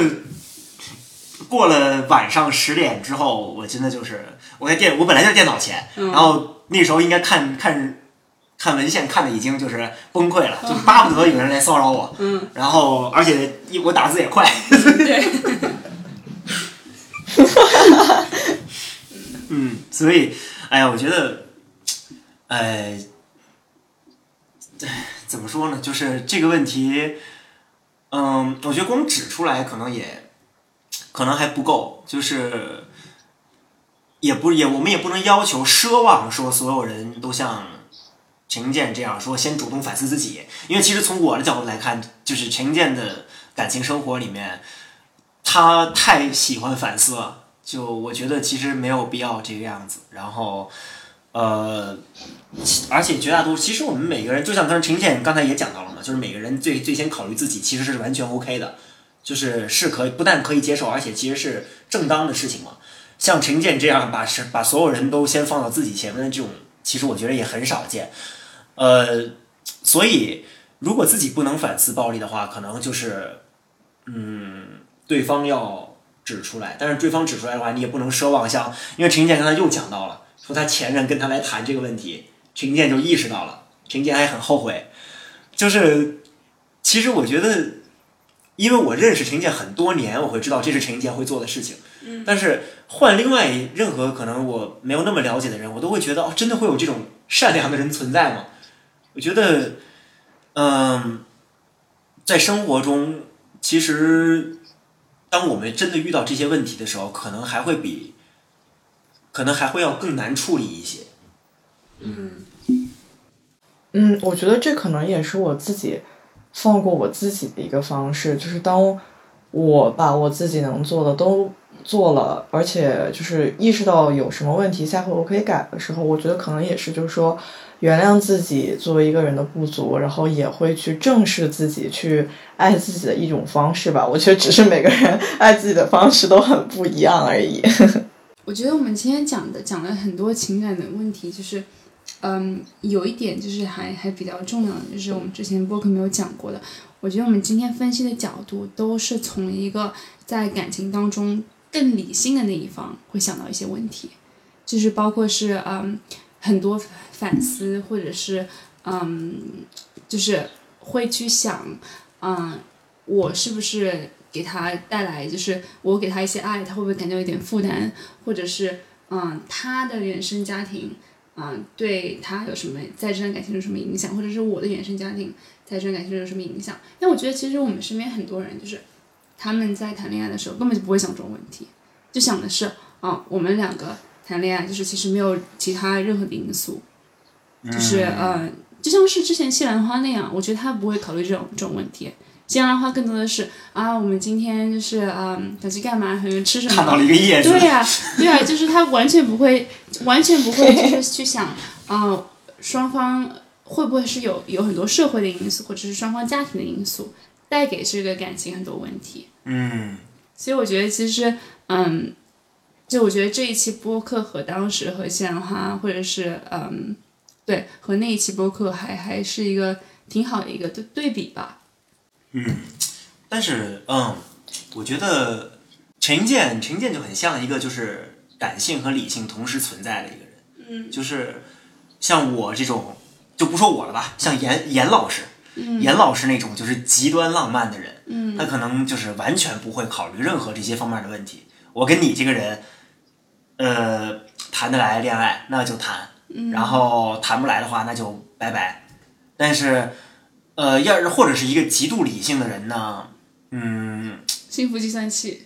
过了晚上十点之后，我真的就是我在电，我本来就在电脑前，然后那时候应该看看看文献看的已经就是崩溃了，就巴不得有人来骚扰我，嗯，然后而且一我打字也快，对，嗯，所以，哎呀，我觉得，呃，哎怎么说呢？就是这个问题，嗯，我觉得光指出来可能也可能还不够，就是也不也我们也不能要求奢望说所有人都像陈英健这样说，先主动反思自己，因为其实从我的角度来看，就是陈英健的感情生活里面，他太喜欢反思了。就我觉得其实没有必要这个样子，然后，呃，而且绝大多数，其实我们每个人，就像刚才陈健刚才也讲到了嘛，就是每个人最最先考虑自己，其实是完全 OK 的，就是是可以不但可以接受，而且其实是正当的事情嘛。像陈建这样把是把所有人都先放到自己前面的这种，其实我觉得也很少见。呃，所以如果自己不能反思暴力的话，可能就是，嗯，对方要。指出来，但是对方指出来的话，你也不能奢望像，因为陈建刚才又讲到了，说他前任跟他来谈这个问题，陈建就意识到了，陈建还很后悔，就是其实我觉得，因为我认识陈建很多年，我会知道这是陈建会做的事情，嗯，但是换另外任何可能我没有那么了解的人，我都会觉得哦，真的会有这种善良的人存在吗？我觉得，嗯，在生活中其实。当我们真的遇到这些问题的时候，可能还会比，可能还会要更难处理一些。嗯嗯，我觉得这可能也是我自己放过我自己的一个方式，就是当我把我自己能做的都做了，而且就是意识到有什么问题，下回我可以改的时候，我觉得可能也是就是说原谅自己作为一个人的不足，然后也会去正视自己，去爱自己的一种方式吧。我觉得只是每个人 爱自己的方式都很不一样而已。呵呵我觉得我们今天讲的讲了很多情感的问题，就是，嗯，有一点就是还还比较重要的，就是我们之前播客没有讲过的。我觉得我们今天分析的角度都是从一个在感情当中更理性的那一方会想到一些问题，就是包括是嗯很多反思，或者是嗯就是会去想，嗯我是不是给他带来，就是我给他一些爱，他会不会感觉有点负担，或者是嗯他的原生家庭。嗯，对他有什么在这段感情有什么影响，或者是我的原生家庭在这段感情中有什么影响？因为我觉得其实我们身边很多人就是他们在谈恋爱的时候根本就不会想这种问题，就想的是啊，我们两个谈恋爱就是其实没有其他任何的因素，就是呃，就像是之前西兰花那样，我觉得他不会考虑这种这种问题。西兰花更多的是啊，我们今天就是嗯想去干嘛，可能吃什么，看到了一个叶子，对呀、对呀、就是他完全不会，完全不会就是去想啊、双方会不会是有有很多社会的因素，或者是双方家庭的因素带给这个感情很多问题。嗯所以我觉得其实，嗯，就我觉得这一期播客和当时和西兰花，或者是嗯，对，和那一期播客还还是一个挺好的一个对对比吧。但是，嗯，我觉得陈英健，陈英健就很像一个就是感性和理性同时存在的一个人。嗯，就是像我这种，就不说我了吧，像严严老师，严老师那种就是极端浪漫的人，嗯，他可能就是完全不会考虑任何这些方面的问题。我跟你这个人，呃，谈得来恋爱那就谈，然后谈不来的话那就拜拜。但是，呃，要是或者是一个极度理性的人呢，嗯，幸福计算器，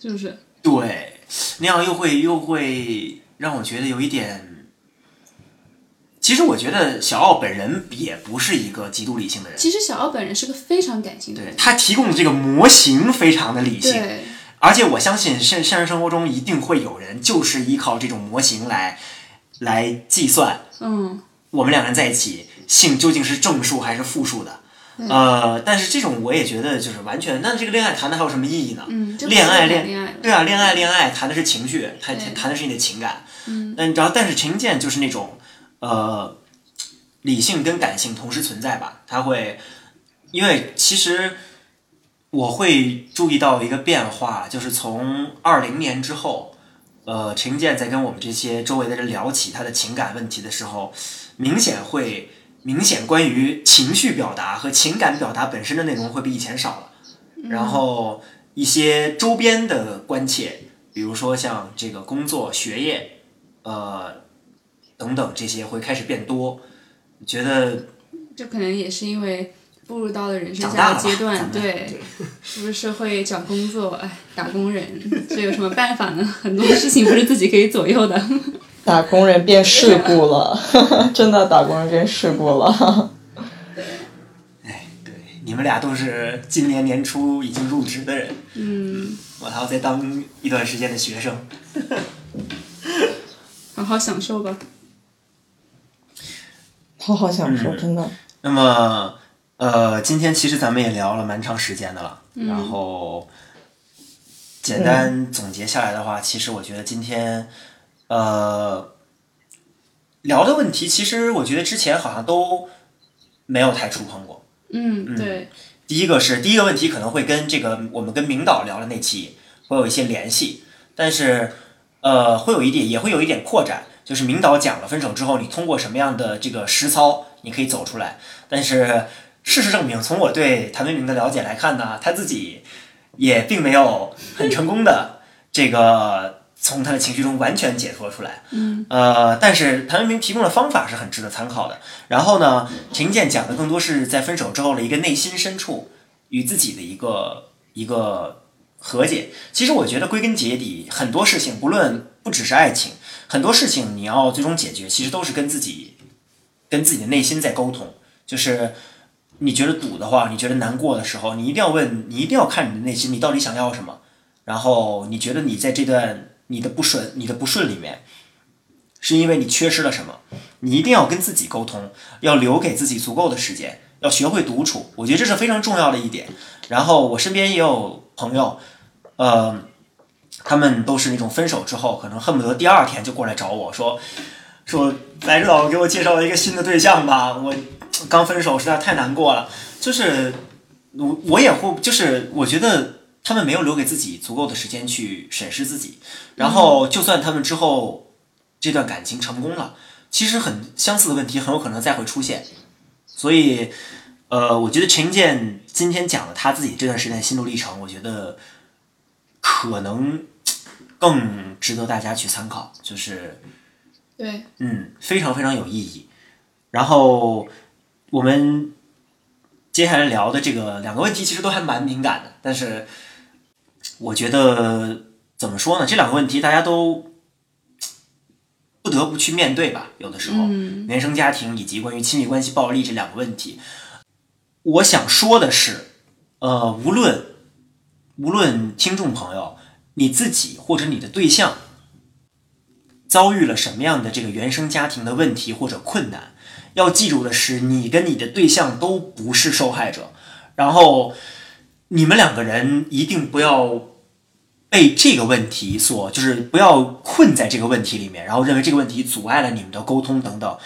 是不是？对，那样又会又会让我觉得有一点。其实我觉得小奥本人也不是一个极度理性的人，其实小奥本人是个非常感性的人，对他提供的这个模型非常的理性，而且我相信现现实生活中一定会有人就是依靠这种模型来来计算嗯，我们两个人在一起性究竟是正数还是负数的。呃，但是这种我也觉得就是完全，那这个恋爱谈的还有什么意义呢？嗯，恋爱恋爱，对啊，恋爱恋爱谈的是情绪，谈谈的是你的情感。嗯，那然后但是陈英健就是那种呃理性跟感性同时存在吧，他会因为其实我会注意到一个变化，就是从二零年之后，呃，陈英健在跟我们这些周围的人聊起他的情感问题的时候，明显会明显关于情绪表达和情感表达本身的内容会比以前少了。然后一些周边的关切，比如说像这个工作、学业，呃等等这些会开始变多。觉得这可能也是因为步入到了人生下个阶段，对，出了社会找工作，哎，打工人，这有什么办法呢？很多事情不是自己可以左右的。打工人变世故了，真的打工人变世故了。哎，对，你们俩都是今年年初已经入职的人，嗯，我还要再当一段时间的学生。好好享受吧。好好享受，嗯真的。那么，呃，今天其实咱们也聊了蛮长时间的了，然后简单总结下来的话，其实我觉得今天，呃，聊的问题，其实我觉得之前好像都没有太触碰过。嗯，对，第一个是第一个问题可能会跟这个我们跟明导聊的那期会有一些联系，但是呃会有一点也会有一点扩展，就是明导讲了分手之后你通过什么样的这个实操你可以走出来，但是事实证明，从我对谭维明的了解来看呢，他自己也并没有很成功的这个从他的情绪中完全解脱出来。嗯，呃，但是谭维明提供的方法是很值得参考的。然后呢，陈建讲的更多是在分手之后的一个内心深处与自己的一个一个和解。其实我觉得归根结底，很多事情不论不只是爱情，很多事情你要最终解决，其实都是跟自己跟自己的内心在沟通。就是你觉得堵的话，你觉得难过的时候，你一定要问，你一定要看你的内心，你到底想要什么。然后你觉得你在这段你的不顺、你的不顺里面，是因为你缺失了什么？你一定要跟自己沟通，要留给自己足够的时间，要学会独处。我觉得这是非常重要的一点。然后我身边也有朋友，呃，他们都是那种分手之后，可能恨不得第二天就过来找我说，说来指导给我介绍了一个新的对象吧，我刚分手实在太难过了。就是我我也会，就是我觉得他们没有留给自己足够的时间去审视自己，然后就算他们之后这段感情成功了，其实很相似的问题很有可能再会出现，所以。呃，我觉得陈建今天讲了他自己这段时间的心路历程，我觉得可能更值得大家去参考，就是对，嗯，非常非常有意义。然后我们接下来聊的这个两个问题其实都还蛮敏感的，但是我觉得怎么说呢？这两个问题大家都不得不去面对吧。有的时候，原生家庭以及关于亲密关系暴力这两个问题。我想说的是，呃，无论无论听众朋友你自己或者你的对象遭遇了什么样的这个原生家庭的问题或者困难，要记住的是，你跟你的对象都不是受害者，然后你们两个人一定不要被这个问题所，就是不要困在这个问题里面，然后认为这个问题阻碍了你们的沟通等等。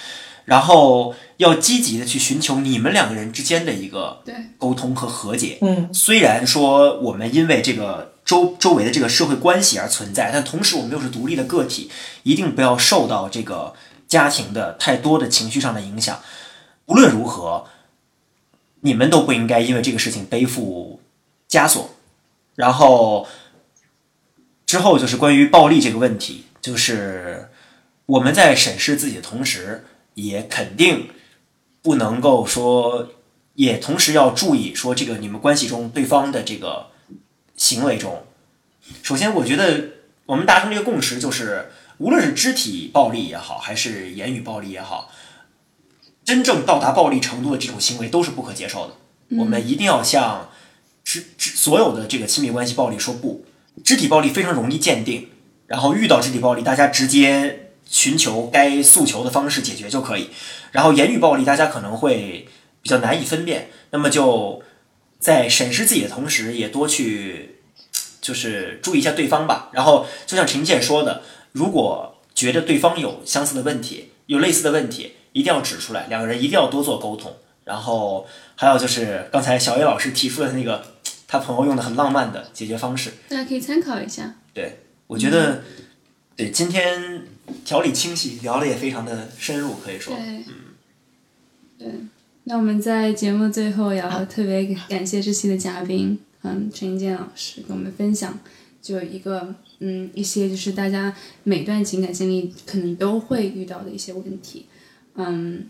然后要积极的去寻求你们两个人之间的一个沟通和和解。嗯，虽然说我们因为这个周周围的这个社会关系而存在，但同时我们又是独立的个体，一定不要受到这个家庭的太多的情绪上的影响。无论如何，你们都不应该因为这个事情背负枷锁。然后之后就是关于暴力这个问题，就是我们在审视自己的同时。也肯定不能够说，也同时要注意说，这个你们关系中对方的这个行为中，首先我觉得我们达成这个共识就是，无论是肢体暴力也好，还是言语暴力也好，真正到达暴力程度的这种行为都是不可接受的。我们一定要向肢肢所有的这个亲密关系暴力说不。肢体暴力非常容易鉴定，然后遇到肢体暴力，大家直接。寻求该诉求的方式解决就可以，然后言语暴力大家可能会比较难以分辨，那么就在审视自己的同时，也多去就是注意一下对方吧。然后就像陈建说的，如果觉得对方有相似的问题，有类似的问题，一定要指出来，两个人一定要多做沟通。然后还有就是刚才小 A 老师提出的那个他朋友用的很浪漫的解决方式，大家可以参考一下。对，我觉得对今天。条理清晰，聊的也非常的深入，可以说。对，嗯，对。那我们在节目最后也要特别感谢这期的嘉宾，嗯，陈一健老师跟我们分享，就一个嗯一些就是大家每段情感经历可能都会遇到的一些问题，嗯。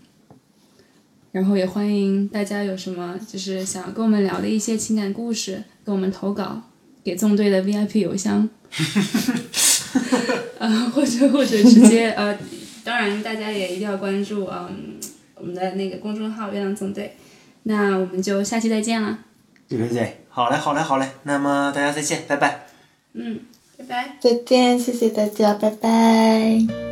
然后也欢迎大家有什么就是想要跟我们聊的一些情感故事，跟我们投稿给纵队的 VIP 邮箱。呃，或者或者直接呃，当然大家也一定要关注嗯我们的那个公众号“月亮纵队”，那我们就下期再见了。对对对，好嘞好嘞好嘞，那么大家再见，拜拜。嗯，拜拜。再见，谢谢大家，拜拜。